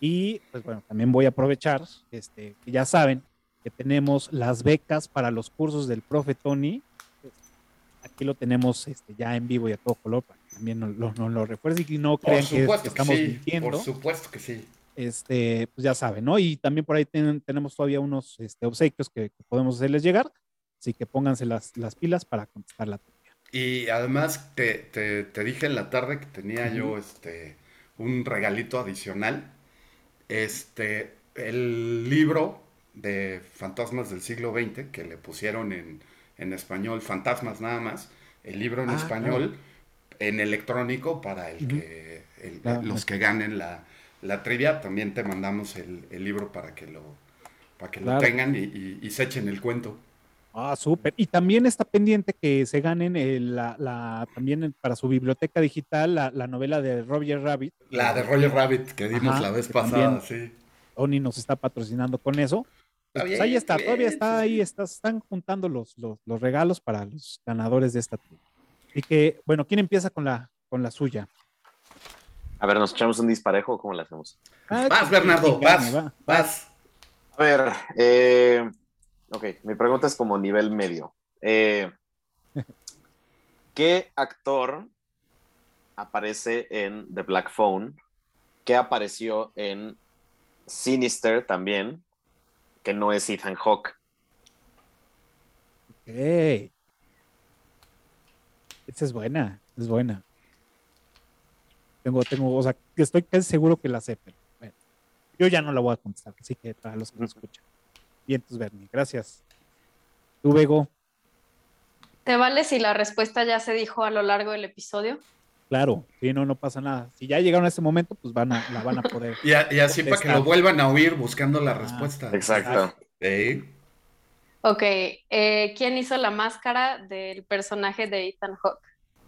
Y pues bueno, también voy a aprovechar, este, que ya saben que tenemos las becas para los cursos del profe Tony. Aquí lo tenemos este, ya en vivo y a todo color para que también nos lo, lo, refuercen y no crean que, estamos mintiendo. Por supuesto que sí este, pues ya saben, ¿no? Y también por ahí tenemos todavía unos este, obsequios que, podemos hacerles llegar, así que pónganse las, las pilas para contestar la trivia. Y además te, te, dije en la tarde que tenía yo este, un regalito adicional, este, el libro de Fantasmas del siglo XX, que le pusieron en, en español, Fantasmas nada más, el libro en ah, español en electrónico para el que, el- Claro. los que ganen la, la trivia. También te mandamos el, el libro para que lo, para que Claro. lo tengan y, y- y se echen el cuento. Ah, súper. Y también está pendiente que se ganen el- la, la- también el- para su biblioteca digital la, la novela de Roger Rabbit. La de Roger Rabbit que dimos Ajá, la vez pasada, sí. Tony nos está patrocinando con eso. Está Pues bien, ahí está, está todavía bien, está ahí, está- están juntando los, los, los regalos para los ganadores de esta. Así que, bueno, ¿quién empieza con la, con la suya? A ver, ¿nos echamos un disparejo o cómo le hacemos? Ah, Vas, Bernardo, vas, Va. vas. A ver, eh, ok, mi pregunta es como nivel medio. Eh, ¿Qué actor aparece en The Black Phone? ¿Qué apareció en Sinister también? Que no es Ethan Hawke. Ok. Esa es buena, es buena. Tengo, tengo, o sea, que estoy casi seguro que la sé, pero bueno, yo ya no la voy a contestar, así que para los que me escuchan. Bien, entonces, Bernie, gracias. Tú, Bego, ¿Te vale si la respuesta ya se dijo a lo largo del episodio? claro, sí, no, no pasa nada. Si ya llegaron a este momento, pues van a, la van a poder. *laughs* Y, a- y así para que lo vuelvan a oír buscando la Ah, respuesta. Exacto. Sí. Ok, eh, ¿quién hizo la máscara del personaje de Ethan Hawke?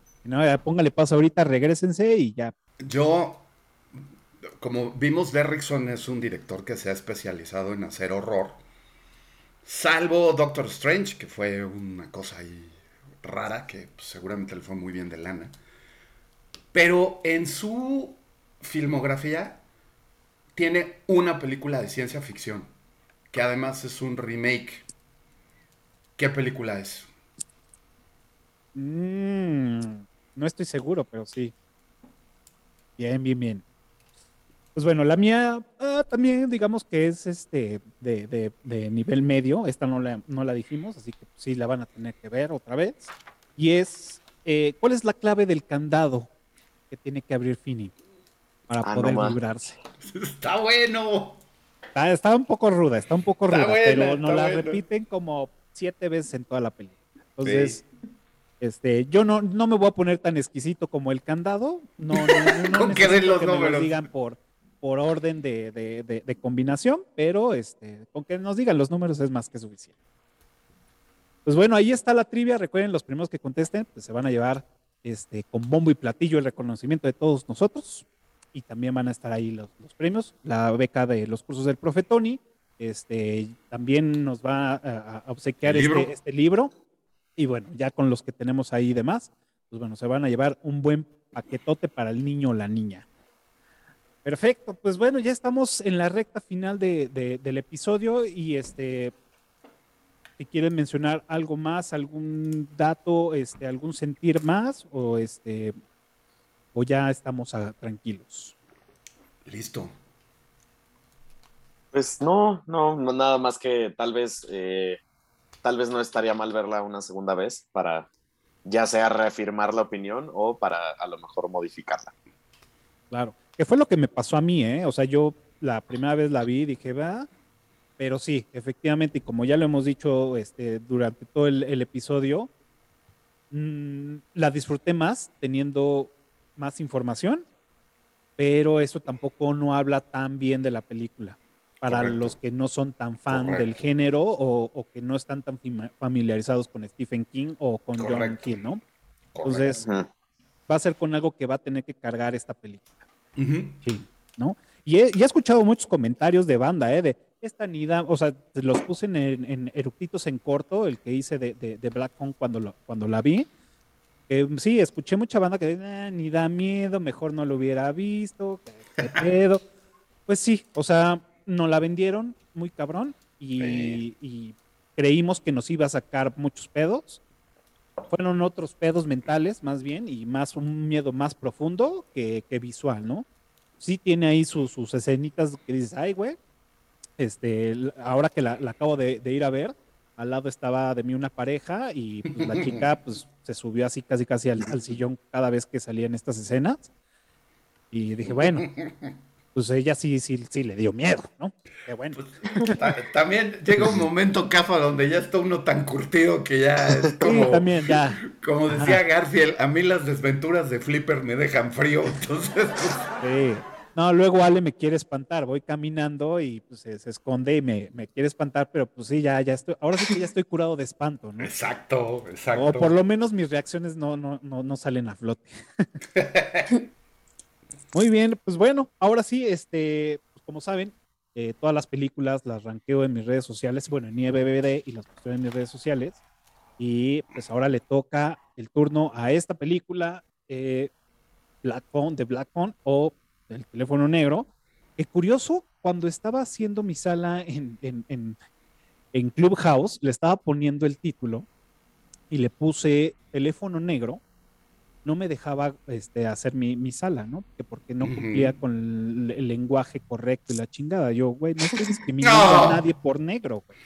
Si no, ya póngale paso ahorita, regresense y ya. Yo, como vimos, Derrickson es un director que se ha especializado en hacer horror. Salvo Doctor Strange, que fue una cosa ahí rara, que pues, seguramente le fue muy bien de lana. Pero en su filmografía tiene una película de ciencia ficción, que además es un remake. ¿Qué película es? Mm, no estoy seguro, pero sí. Bien, bien, bien. Pues bueno, la mía ah, también digamos que es este de, de- de nivel medio. Esta no la, no la dijimos, así que sí la van a tener que ver otra vez. Y es, eh, ¿cuál es la clave del candado que tiene que abrir Fini para Ah, no poder ma. librarse? *laughs* Está bueno. Está, está un poco ruda, está un poco Está ruda, buena, pero nos la buena. repiten como siete veces en toda la película. Entonces, este, yo no, no me voy a poner tan exquisito como el candado. No, no, no, no *laughs* Con que los que me lo digan por, por orden de, de- de- de combinación, pero este, con que nos digan los números es más que suficiente. Pues bueno, ahí está la trivia. Recuerden, los primeros que contesten, pues se van a llevar este, con bombo y platillo el reconocimiento de todos nosotros. Y también van a estar ahí los, los premios, la beca de los cursos del profe Tony. Este, también nos va a, a obsequiar este, este libro. Y bueno, ya con los que tenemos ahí de más, pues bueno, se van a llevar un buen paquetote para el niño o la niña. Perfecto, pues bueno, ya estamos en la recta final de- de- del episodio y este, si quieren mencionar algo más, algún dato, este, algún sentir más o este, o ya estamos ah, tranquilos. Listo. Pues no, no, no, nada más que tal vez, eh, tal vez no estaría mal verla una segunda vez para ya sea reafirmar la opinión o para a lo mejor modificarla. Claro, que fue lo que me pasó a mí, ¿eh? O sea, yo la primera vez la vi y dije, va, pero sí, efectivamente, y como ya lo hemos dicho este, durante todo el, episodio, mm, la disfruté más teniendo más información, pero eso tampoco no habla tan bien de la película. Para Correcto. los que no son tan fan del Correcto. género o, o que no están tan familiarizados con Stephen King o con John Correcto. Hill, ¿no? Correcto. Entonces, Ujú. va a ser con algo que va a tener que cargar esta película. Ujú. Sí, ¿no? Y he, y he escuchado muchos comentarios de banda, ¿eh? De esta Nida, o sea, los puse en, en eructitos en corto, el que hice de, de, de Black Phone cuando, lo, cuando la vi. Que, sí, escuché mucha banda que "Ah, ni da miedo, mejor no lo hubiera visto, qué pedo. *laughs* Pues sí, o sea, nos la vendieron muy cabrón y, Sí. y creímos que nos iba a sacar muchos pedos. Fueron otros pedos mentales, más bien, y más un miedo más profundo que, que visual, ¿no? Sí tiene ahí sus, sus escenitas que dices, ay, güey. Este, ahora que la, la acabo de, de ir a ver, al lado estaba de mí una pareja y pues, la *laughs* chica pues se subió así casi casi al, al sillón cada vez que salían estas escenas. Y dije, bueno, pues ella sí, sí, sí le dio miedo, ¿no? Qué bueno. Pues, también llega un momento, Cafa, donde ya está uno tan curtido que ya es como. Sí, también, ya. Como decía Garfield, a mí las desventuras de Flipper me dejan frío, *laughs* entonces. Pues, sí. No, luego Ale me quiere espantar, voy caminando y pues, se, esconde y me, me, quiere espantar, pero pues sí, ya, ya estoy, ahora sí que ya estoy curado de espanto, ¿no? Exacto, exacto. O por lo menos mis reacciones no, no, no, no salen a flote. *laughs* Muy bien, pues bueno, ahora sí, este, pues como saben, eh, todas las películas las ranqueo en mis redes sociales, bueno, en IBBD y las puse en mis redes sociales. Y pues ahora le toca el turno a esta película, eh, Black Phone, de Black Phone o el teléfono negro. Es curioso, cuando estaba haciendo mi sala en, en, en, Clubhouse, le estaba poniendo el título y le puse teléfono negro. No me dejaba este, hacer mi, mi sala, ¿no? Que porque no cumplía con el, lenguaje correcto y la chingada. Yo, güey, no estoy discriminando a nadie por negro, güey.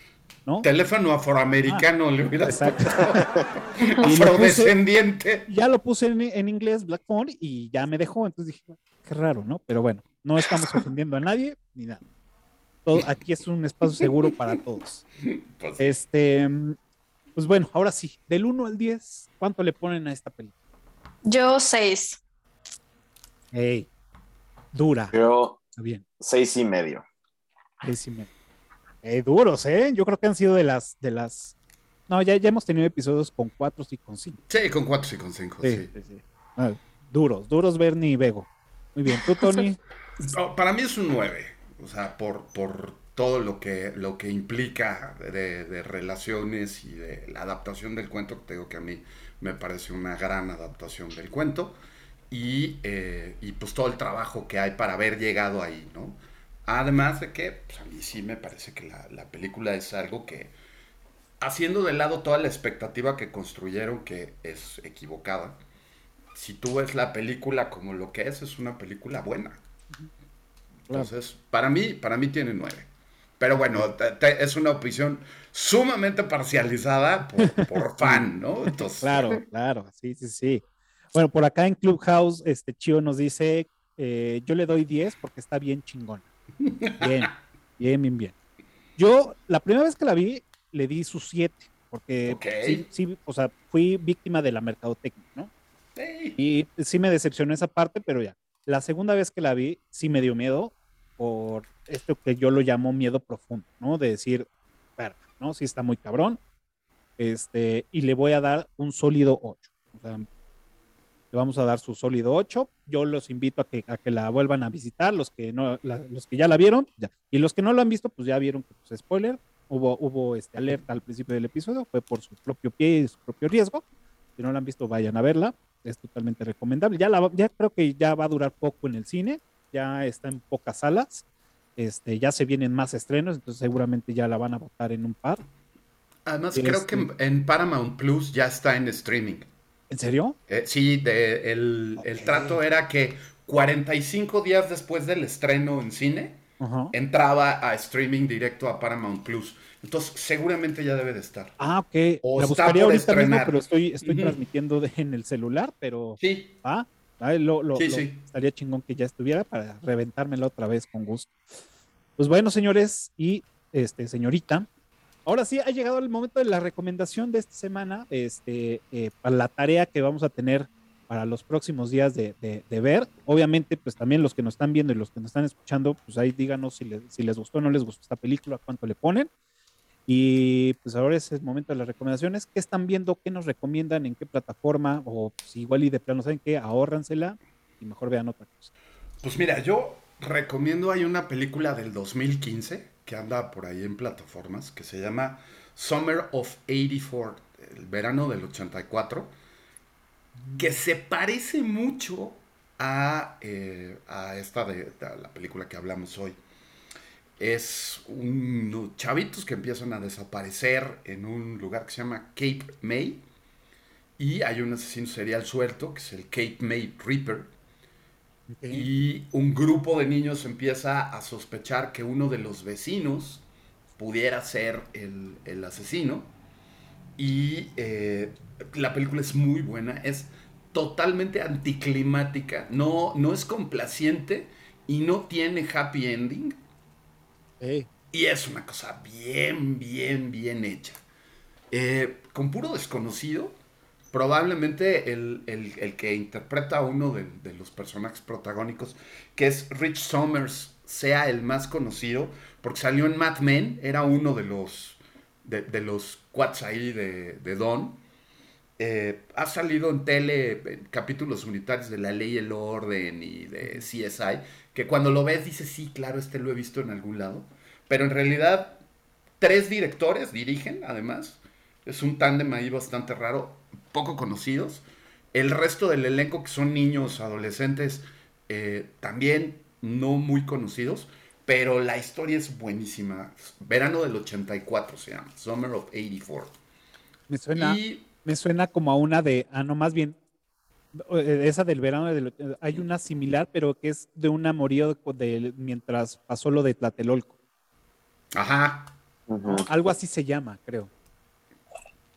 ¿No? Teléfono afroamericano ah, le hubiera Exacto. *laughs* Afrodescendiente. ya lo puse en, en, inglés, Black Phone, y ya me dejó. Entonces dije, raro, ¿no? Pero bueno, no estamos ofendiendo a nadie ni nada. Todo, aquí es un espacio seguro para todos. Pues este, pues bueno, ahora sí, del 1 al 10, ¿cuánto le ponen a esta película? Yo 6. Hey, dura. Yo bien. seis y medio. Seis y medio. Hey, duros, ¿eh? Yo creo que han sido de las, de las. No, ya, ya hemos tenido episodios con 4 y con 5. Sí, con 4 y con 5, sí. Ah, duros, duros Bernie y Bego. Muy bien, ¿tú, Tony? *laughs* para mí es un 9, o sea, por, por todo lo que, lo que implica de, relaciones y de la adaptación del cuento, que te digo que a mí me parece una gran adaptación del cuento, y, eh, y pues todo el trabajo que hay para haber llegado ahí, ¿no? Además de que, pues a mí sí me parece que la, la película es algo que, haciendo de lado toda la expectativa que construyeron, que es equivocada, si tú ves la película como lo que es, es una película buena. Entonces, para mí, para mí tiene nueve. Pero bueno, es una opinión sumamente parcializada por, *laughs* fan, ¿no? Entonces, claro, claro, sí, sí, sí. Bueno, por acá en Clubhouse, este Chio nos dice, eh, yo le doy 10 porque está bien chingón. Bien, *laughs* bien, bien, bien. Yo, la primera vez que la vi, le di su 7, porque sí, sí, o sea, fui víctima de la mercadotecnia, ¿no? Y sí me decepcionó esa parte, pero ya. La segunda vez que la vi, sí me dio miedo por esto que yo lo llamo miedo profundo, ¿no? De decir, ¿no? Sí está muy cabrón. Este, y le voy a dar un sólido 8. O sea, le vamos a dar su sólido 8. Yo los invito a que, a que la vuelvan a visitar, los que, no, los que ya la vieron, ya. y los que no lo han visto, pues ya vieron que, pues, spoiler, hubo, hubo este alerta al principio del episodio, fue por su propio pie y su propio riesgo. Si no la han visto, vayan a verla es totalmente recomendable. Ya, la, ya creo que ya va a durar poco en el cine, ya está en pocas salas, este, ya se vienen más estrenos, entonces seguramente ya la van a votar en un par. Además, creo que en, Paramount Plus ya está en streaming. ¿En serio? Eh, sí, de, el, el, trato era que 45 días después del estreno en cine, entraba a streaming directo a Paramount Plus. Entonces, seguramente ya debe de estar. Ah, ok. O la buscaría ahorita mismo, pero estoy, estoy transmitiendo en el celular, pero. Sí. Ah, lo, lo, estaría chingón que ya estuviera para reventármela otra vez con gusto. Pues bueno, señores y este, señorita, ahora sí ha llegado el momento de la recomendación de esta semana, este, eh, para la tarea que vamos a tener para los próximos días de, de, ver. Obviamente, pues también los que nos están viendo y los que nos están escuchando, pues ahí díganos si les, si les gustó o no les gustó esta película, cuánto le ponen. Y pues ahora es el momento de las recomendaciones. ¿Qué están viendo? ¿Qué nos recomiendan? ¿En qué plataforma? O pues, igual y de plano, ¿saben qué? Ahórransela y mejor vean otra cosa. Pues mira, yo recomiendo, hay una película del 2015 que anda por ahí en plataformas que se llama Summer of 84, el verano del 84, que se parece mucho a, eh, a esta de, la película que hablamos hoy es unos chavitos que empiezan a desaparecer en un lugar que se llama Cape May. Y hay un asesino serial suelto, que es el Cape May Reaper. Y un grupo de niños empieza a sospechar que uno de los vecinos pudiera ser el, asesino. Y eh, la película es muy buena, es totalmente anticlimática, no, no es complaciente y no tiene happy ending. Ey, Y es una cosa bien, bien, bien hecha. Eh, con puro desconocido, probablemente el, el- el que interpreta a uno de, de los personajes protagónicos, que es Rich Summers, sea el más conocido, porque salió en Mad Men, era uno de los, de, de los quads ahí de, de Don. Eh, ha salido en tele en capítulos unitarios de La Ley y el Orden y de CSI, que cuando lo ves dices, sí, claro, este lo he visto en algún lado. Pero en realidad, tres directores dirigen, además. Es un tándem ahí bastante raro, poco conocidos. El resto del elenco, que son niños, adolescentes, eh, también no muy conocidos. Pero la historia es buenísima. Verano del 84 se llama, Summer of 84. me suena, Y me suena como a una de, ah, no, más bien, esa del verano, del- eh, hay una similar, pero que es de un amorío de, mientras pasó lo de Tlatelolco. Ajá. Algo así se llama, creo.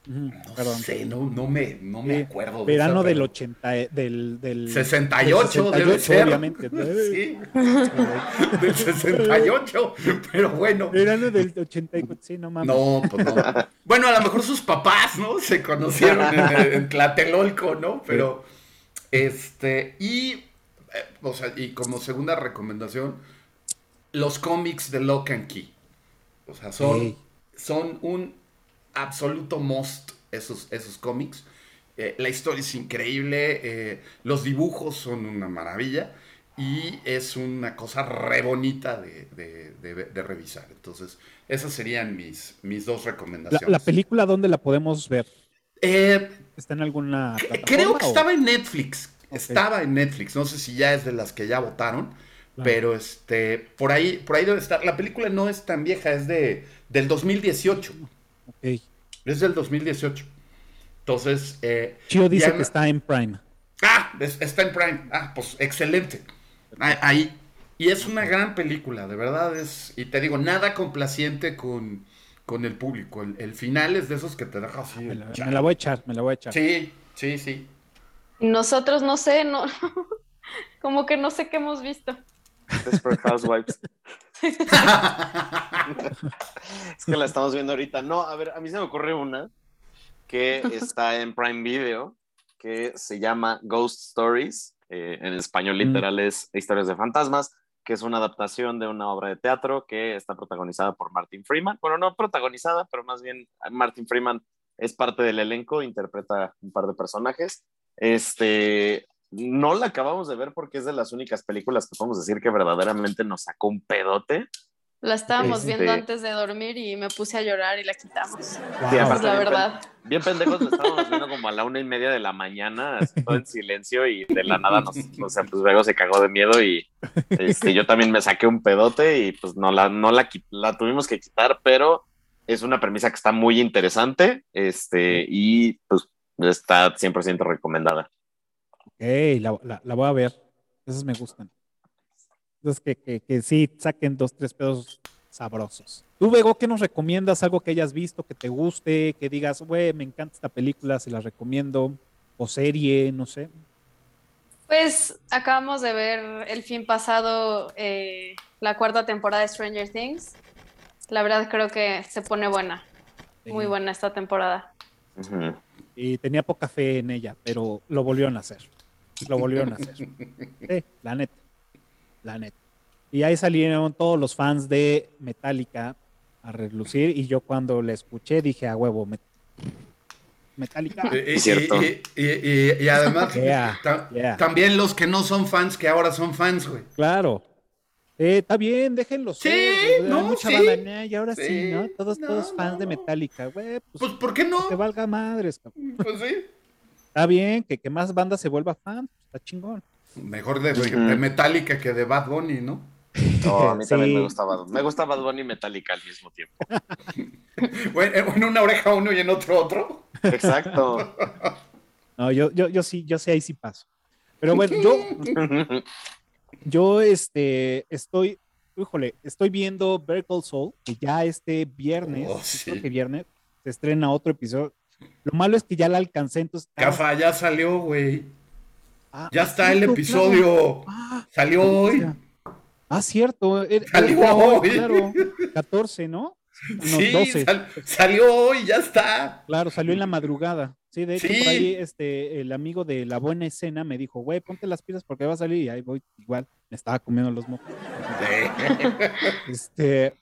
Ujú, No perdón. sé, no, no me, no me Sí, acuerdo. de Verano esa, del pero- 80, eh, del, del 68, del debe ser. obviamente. *laughs* Sí, del 68. Pero bueno. Verano del 84, sí, no mames. No, pues no. Bueno, a lo mejor sus papás, ¿no? Se conocieron en, en Tlatelolco, ¿no? Pero, este, y, eh, o sea, y como segunda recomendación, los cómics de Lock and Key. O sea, son, son un absoluto must esos, esos cómics. Eh, la historia es increíble, eh, los dibujos son una maravilla y es una cosa re bonita de, de- de- de revisar. Entonces, esas serían mis, mis dos La, recomendaciones. la película, ¿dónde la podemos ver? Eh, ¿Está en alguna creo que o- estaba en Netflix. Estaba en Netflix. No sé si ya es de las que ya votaron. Claro. Pero este, por ahí, por ahí debe estar. La película no es tan vieja, es de, del 2018. Ok. Es del 2018. Entonces, eh, Chio dice que está en Prime. Ah, es- está en Prime. Ah, pues excelente. Ah, Ahí. Y es una gran película, de verdad es. Y te digo, nada complaciente con, con el público. El, el final es de esos que te deja así. Me la, chale. me la voy a echar, me la voy a echar. Sí, sí, sí. Nosotros no sé, no, *laughs* como que no sé qué hemos visto. Desperate Housewives. *laughs* es que la estamos viendo ahorita. No, a ver, a mí se me ocurre una que está en Prime Video, que se llama Ghost Stories. eh, en español literal es Historias de Fantasmas, que es una adaptación de una obra de teatro que está protagonizada por Martin Freeman. Bueno, no protagonizada, pero más bien Martin Freeman es parte del elenco, interpreta un par de personajes. Este, no la acabamos de ver porque es de las únicas películas que podemos decir que verdaderamente nos sacó un pedote. La estábamos Este- viendo antes de dormir y me puse a llorar y la quitamos. Wow. Sí, Esa aparte- es la bien verdad. Bien pendejos, lo estábamos viendo como a la una y media de la mañana, así todo en silencio y de la nada nos, o sea, pues luego se cagó de miedo y este, yo también me saqué un pedote y pues no la, no la, la tuvimos que quitar, pero es una premisa que está muy interesante este, y pues está 100% recomendada. Ok, la, la- la voy a ver. Esas me gustan. Entonces, que, que, que sí saquen dos, tres pedos sabrosos. Tú, Bego, ¿qué nos recomiendas? Algo que hayas visto, que te guste, que digas, güey, me encanta esta película, se la recomiendo. O serie, no sé. Pues acabamos de ver el fin pasado eh, la cuarta temporada de Stranger Things. La verdad creo que se pone buena, muy buena esta temporada. Y tenía poca fe en ella, pero lo volvieron a hacer. Lo volvieron a hacer. *laughs* Sí, la neta. La neta. Y ahí salieron todos los fans de Metallica a relucir. Y yo cuando la escuché dije, a huevo, Met- Metallica. *laughs* Y, y- Cierto. y- y- y- y además, *laughs* Yeah, ta- yeah. también los que no son fans, que ahora son fans, güey. Claro. Eh, está bien, déjenlo Sí, ser. no, mucha sí. banda, nah, y ahora sí, Sí, ¿no? Todos, no, todos fans de no. Metallica, güey. Pues, Pues, ¿por qué no? que valga madres, cabrón. Pues sí. Está bien, que, que más banda se vuelva fan, pues, está chingón. Mejor de, de Metallica que de Bad Bunny, ¿no? No, a mí *laughs* también me gustaba. Me gusta Bad Bunny y Metallica al mismo tiempo. *laughs* Bueno, en una oreja uno y en otro otro. Exacto. *laughs* No, yo, yo, yo sí, yo sí, ahí sí paso. Pero bueno, yo, yo este, estoy, híjole, estoy viendo Better Call Saul, que ya este viernes, Oh, sí. creo que viernes, se estrena otro episodio. Lo malo es que ya la alcancé, entonces... Cafa, ya salió, güey. Ah, Ya está el episodio. claro. Ah, Salió hoy. Ah, cierto. Era, Salió era hoy, claro. 14, ¿no? *laughs* No, sí, 12. sal- salió hoy, ya está. Claro, salió en la madrugada. Sí, de hecho, Sí. por ahí este, el amigo de la buena escena me dijo, güey, ponte las pilas porque va a salir y ahí voy igual. Me estaba comiendo los mocos. *laughs* Este,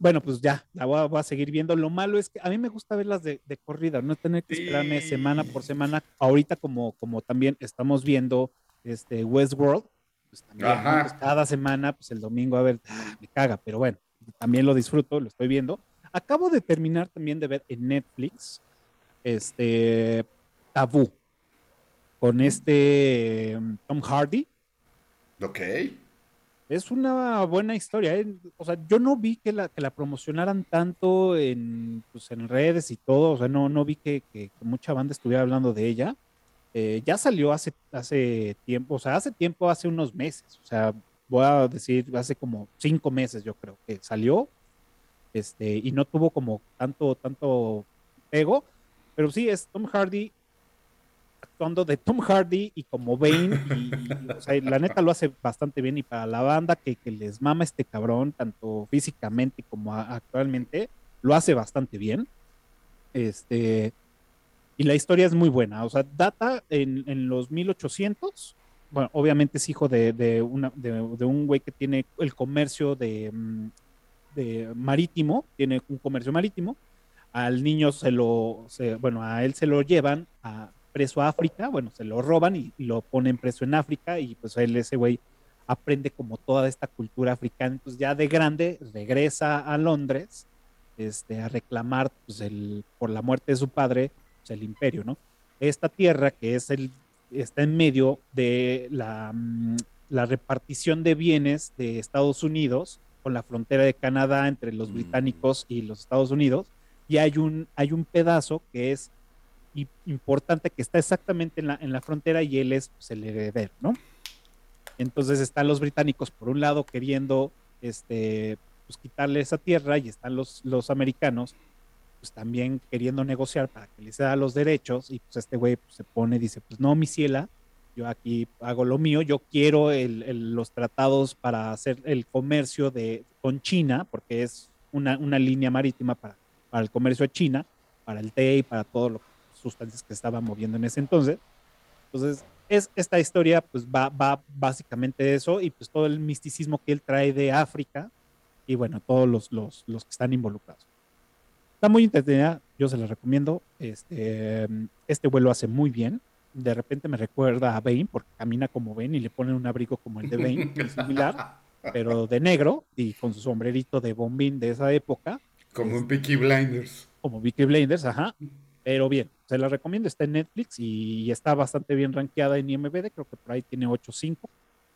bueno, pues ya, la voy a, voy a seguir viendo. Lo malo es que a mí me gusta verlas de, de corrida, no tener que esperarme Sí. semana por semana. Ahorita como, como también estamos viendo este Westworld, pues también ¿no? Ajá. Pues cada semana, pues el domingo, a ver, ah, me caga, pero bueno, también lo disfruto, lo estoy viendo. Acabo de terminar también de ver en Netflix, este, Tabú, con este um, Tom Hardy. ok. Es una buena historia. ¿eh? O sea, yo no vi que la, que la promocionaran tanto en, pues, en redes y todo. O sea, no, no vi que, mucha banda estuviera hablando de ella. Eh, ya salió hace, hace tiempo, o sea, hace tiempo, hace unos meses. O sea, voy a decir, hace como cinco meses yo creo que salió. Este, y no tuvo como tanto, tanto pego. Pero sí, es Tom Hardy actuando de Tom Hardy y como Bane, y, o sea, la neta lo hace bastante bien y para la banda que, que les mama este cabrón, tanto físicamente como actualmente, lo hace bastante bien. Este, y la historia es muy buena, o sea, data en, en los 1800, bueno, obviamente es hijo de, de, una, de, un güey que tiene el comercio de, mm, de marítimo, tiene un comercio marítimo, al niño se lo, bueno, a él se lo llevan a preso a África, bueno, se lo roban y, y lo ponen preso en África y pues él, ese güey, aprende como toda esta cultura africana, entonces ya de grande regresa a Londres este, a reclamar pues, el, por la muerte de su padre, pues, el imperio, ¿no? Esta tierra que es el, está en medio de la, mm, la repartición de bienes de Estados Unidos con la frontera de Canadá entre los Mm. británicos y los Estados Unidos, y hay un, hay un pedazo que es importante que está exactamente en la, en la frontera y él es pues, el heredero, ¿no? Entonces están los británicos por un lado queriendo este, pues, quitarle esa tierra y están los, los americanos pues también queriendo negociar para que les da los derechos y pues este güey pues, se pone y dice pues no mi ciela yo aquí hago lo mío yo quiero el- el- los tratados para hacer el comercio de con China porque es una, una línea marítima para, para el comercio de China para el té y para todas las sustancias que estaban moviendo en ese entonces entonces es esta historia pues va, va básicamente eso y pues todo el misticismo que él trae de África y bueno todos los, los, los que están involucrados Está muy entretenida, yo se la recomiendo. Este, este vuelo hace muy bien. De repente me recuerda a Bane, porque camina como Bane y le ponen un abrigo como el de Bane, similar, *laughs* pero de negro y con su sombrerito de bombín de esa época, Como un Peaky Blinders. como Vicky Blinders, ajá. Pero bien, se la recomiendo, está en Netflix y está bastante bien rankeada en IMDb, creo que por ahí tiene 8.5.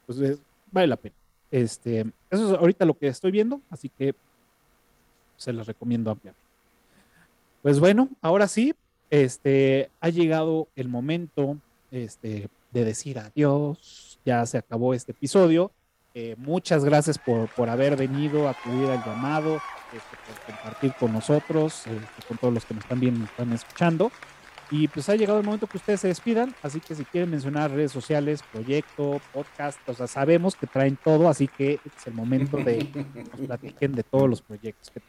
Entonces, vale la pena. Este, eso es ahorita lo que estoy viendo, así que se las recomiendo ampliamente. Pues bueno, ahora sí, este, ha llegado el momento este, de decir adiós. Ya se acabó este episodio. Eh, muchas gracias por, por haber venido a acudir al llamado, este, por compartir con nosotros, este, con todos los que nos están viendo y nos están escuchando. Y pues ha llegado el momento que ustedes se despidan, así que si quieren mencionar redes sociales, proyecto, podcast, o sea, sabemos que traen todo, así que es el momento de *laughs* que nos platiquen de todos los proyectos que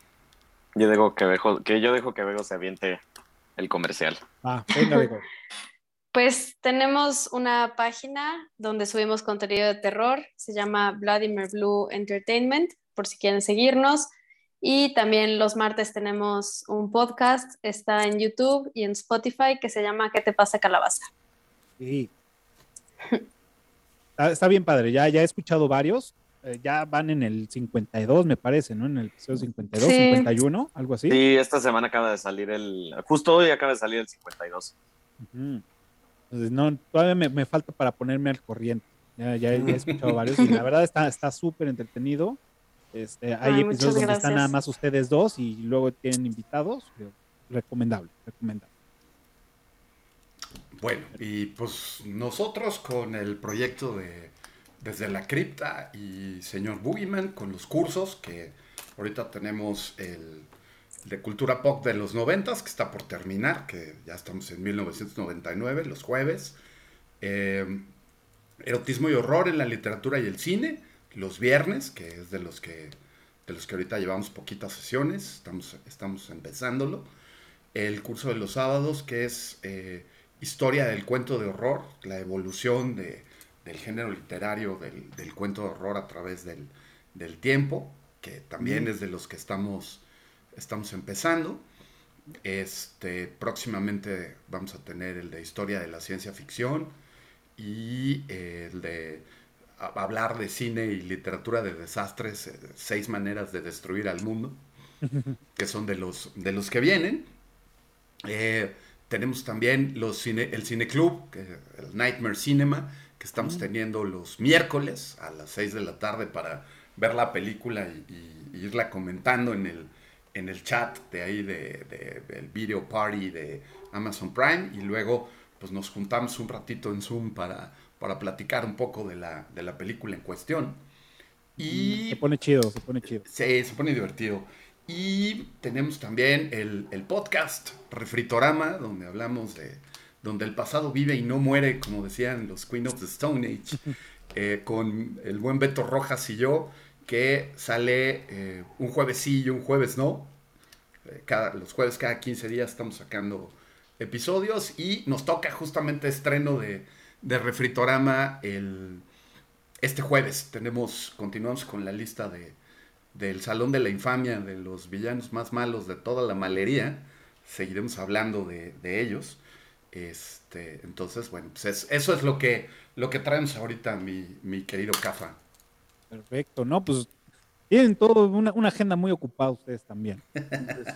Yo dejo que, Bejo- que yo dejo que Bego se aviente el comercial. Ah, venga, Bego. *laughs* Pues tenemos una página donde subimos contenido de terror, se llama Vladimir Blue Entertainment, por si quieren seguirnos. Y también los martes tenemos un podcast, está en YouTube y en Spotify, que se llama ¿Qué te pasa, calabaza? Sí. Está, está bien padre, ya, ya he escuchado varios, eh, ya van en el 52, me parece, ¿no? En el episodio 52, Sí. 51, algo así. Sí, esta semana acaba de salir el. Justo hoy acaba de salir el 52. Ujú. Entonces, no, todavía me, me falta para ponerme al corriente. Ya, ya he ya he escuchado *laughs* varios y la verdad está está súper entretenido. Este, hay Ay, episodios donde están nada más ustedes dos y luego tienen invitados. pero Recomendable, recomendable. Bueno, y pues nosotros con el proyecto de Desde la Cripta y Señor Boogeyman, con los cursos que ahorita tenemos el de cultura pop de los noventas, que está por terminar, que ya estamos en 1999, los jueves. Eh, erotismo y horror en la literatura y el cine, los viernes, que es de los que, de los que ahorita llevamos poquitas sesiones, estamos, estamos empezándolo. El curso de los sábados, que es eh, historia del cuento de horror, la evolución de, del género literario del, del, cuento de horror a través del, del tiempo, que también es de los que estamos, estamos empezando. Este, próximamente vamos a tener el de historia de la ciencia ficción y el de hablar de cine y literatura de desastres, eh, seis maneras de destruir al mundo, *laughs* que son de los, de los que vienen. Eh, tenemos también los cine, el Cine Club, el Nightmare Cinema, que estamos teniendo los miércoles a las 6 de la tarde para ver la película y, y, irla comentando en el, en el chat de ahí de, de, del video party de Amazon Prime y luego pues nos juntamos un ratito en Zoom para, para platicar un poco de la, de la película en cuestión. Y, se pone chido, se pone chido. Sí, se pone divertido. Y tenemos también el, el, podcast Refritorama, donde hablamos de donde el pasado vive y no muere, como decían los Queen of the Stone Age, *laughs* eh, con el buen Beto Rojas y yo, que sale eh, un jueves sí y un jueves no. Eh, cada, los jueves cada 15 días estamos sacando episodios y nos toca justamente estreno de, de Refritorama el, este jueves. Tenemos, continuamos con la lista de, del Salón de la Infamia, de los villanos más malos de toda la malería. Seguiremos hablando de, de ellos. Este, entonces, bueno, pues es, eso es lo que, lo que traemos ahorita, mi, mi querido Cafa. Perfecto, no, pues tienen todo una, una agenda muy ocupada ustedes también. *laughs* Entonces,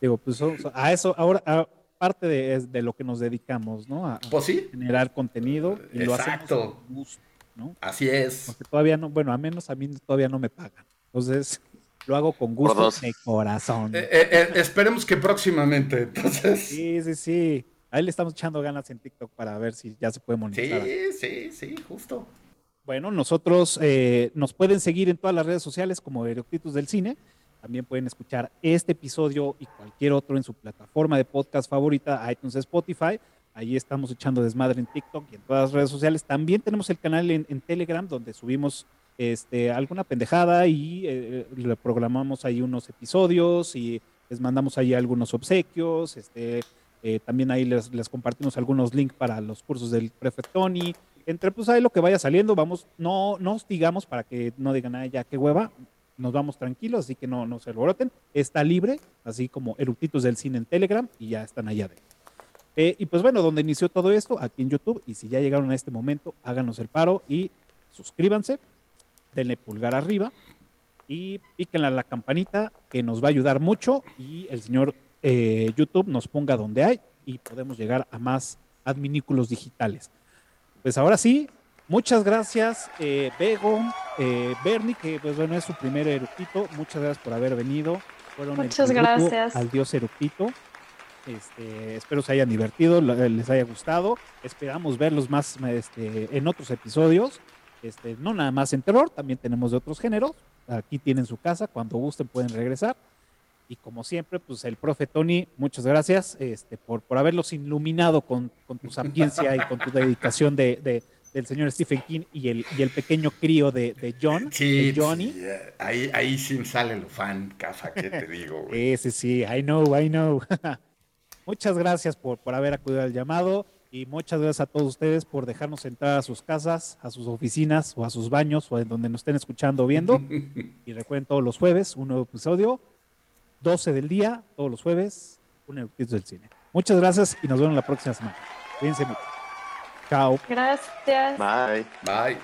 digo, pues a eso, ahora, a, parte de, de, lo que nos dedicamos, ¿no? A, pues sí. generar contenido y Exacto. lo hacemos con gusto, ¿no? Así es. Porque todavía no, bueno, a menos a mí todavía no me pagan. Entonces, lo hago con gusto de corazón. Eh, eh, eh, esperemos que próximamente, entonces. Sí, sí, sí. Ahí le estamos echando ganas en TikTok para ver si ya se puede monetizar. Sí, sí, sí, justo. Bueno, nosotros eh, nos pueden seguir en todas las redes sociales como Eructitus del Cine. También pueden escuchar este episodio y cualquier otro en su plataforma de podcast favorita, iTunes, Spotify. Ahí estamos echando desmadre en TikTok y en todas las redes sociales. También tenemos el canal en, Telegram donde subimos este, alguna pendejada y eh, le programamos ahí unos episodios y les mandamos ahí algunos obsequios. Este, eh, también ahí les, compartimos algunos links para los cursos del Prefect Tony. Entre pues ahí lo que vaya saliendo, vamos, no, no hostigamos para que no digan, ah, ya qué hueva, nos vamos tranquilos, así que no, no se alboroten. Está libre, así como Eructitos del Cine en Telegram y ya están allá adentro. Eh, y pues bueno, donde inició todo esto, aquí en YouTube, y si ya llegaron a este momento, háganos el paro y suscríbanse, denle pulgar arriba y píquenle la campanita que nos va a ayudar mucho y el señor eh, YouTube nos ponga donde hay y podemos llegar a más adminículos digitales. Pues ahora sí, muchas gracias, eh, Bego, eh, Bernie, que pues bueno, es su primer eructito. Muchas gracias por haber venido. Fueron muchas gracias. Al dios eructito. Este, espero se hayan divertido, les haya gustado. Esperamos verlos más este, en otros episodios. Este, no nada más en terror, también tenemos de otros géneros. Aquí tienen su casa, cuando gusten pueden regresar. Y como siempre, pues el profe Tony, muchas gracias este, por, por haberlos iluminado con, con tu sapiencia y con tu dedicación de, de, del señor Stephen King y el, y el pequeño crío de, de John, sí, de Johnny. Sí, ahí, ahí sí sale lo fan, cafa, ¿qué te digo? Güey? *laughs* sí, sí, I know, I know. *laughs* muchas gracias por, por haber acudido al llamado y muchas gracias a todos ustedes por dejarnos entrar a sus casas, a sus oficinas o a sus baños o en donde nos estén escuchando o viendo. *laughs* y recuerden todos los jueves un nuevo episodio 12 del día, todos los jueves, un eructito del cine. Muchas gracias y nos vemos la próxima semana. Cuídense mucho. Chao. Gracias. Bye. Bye.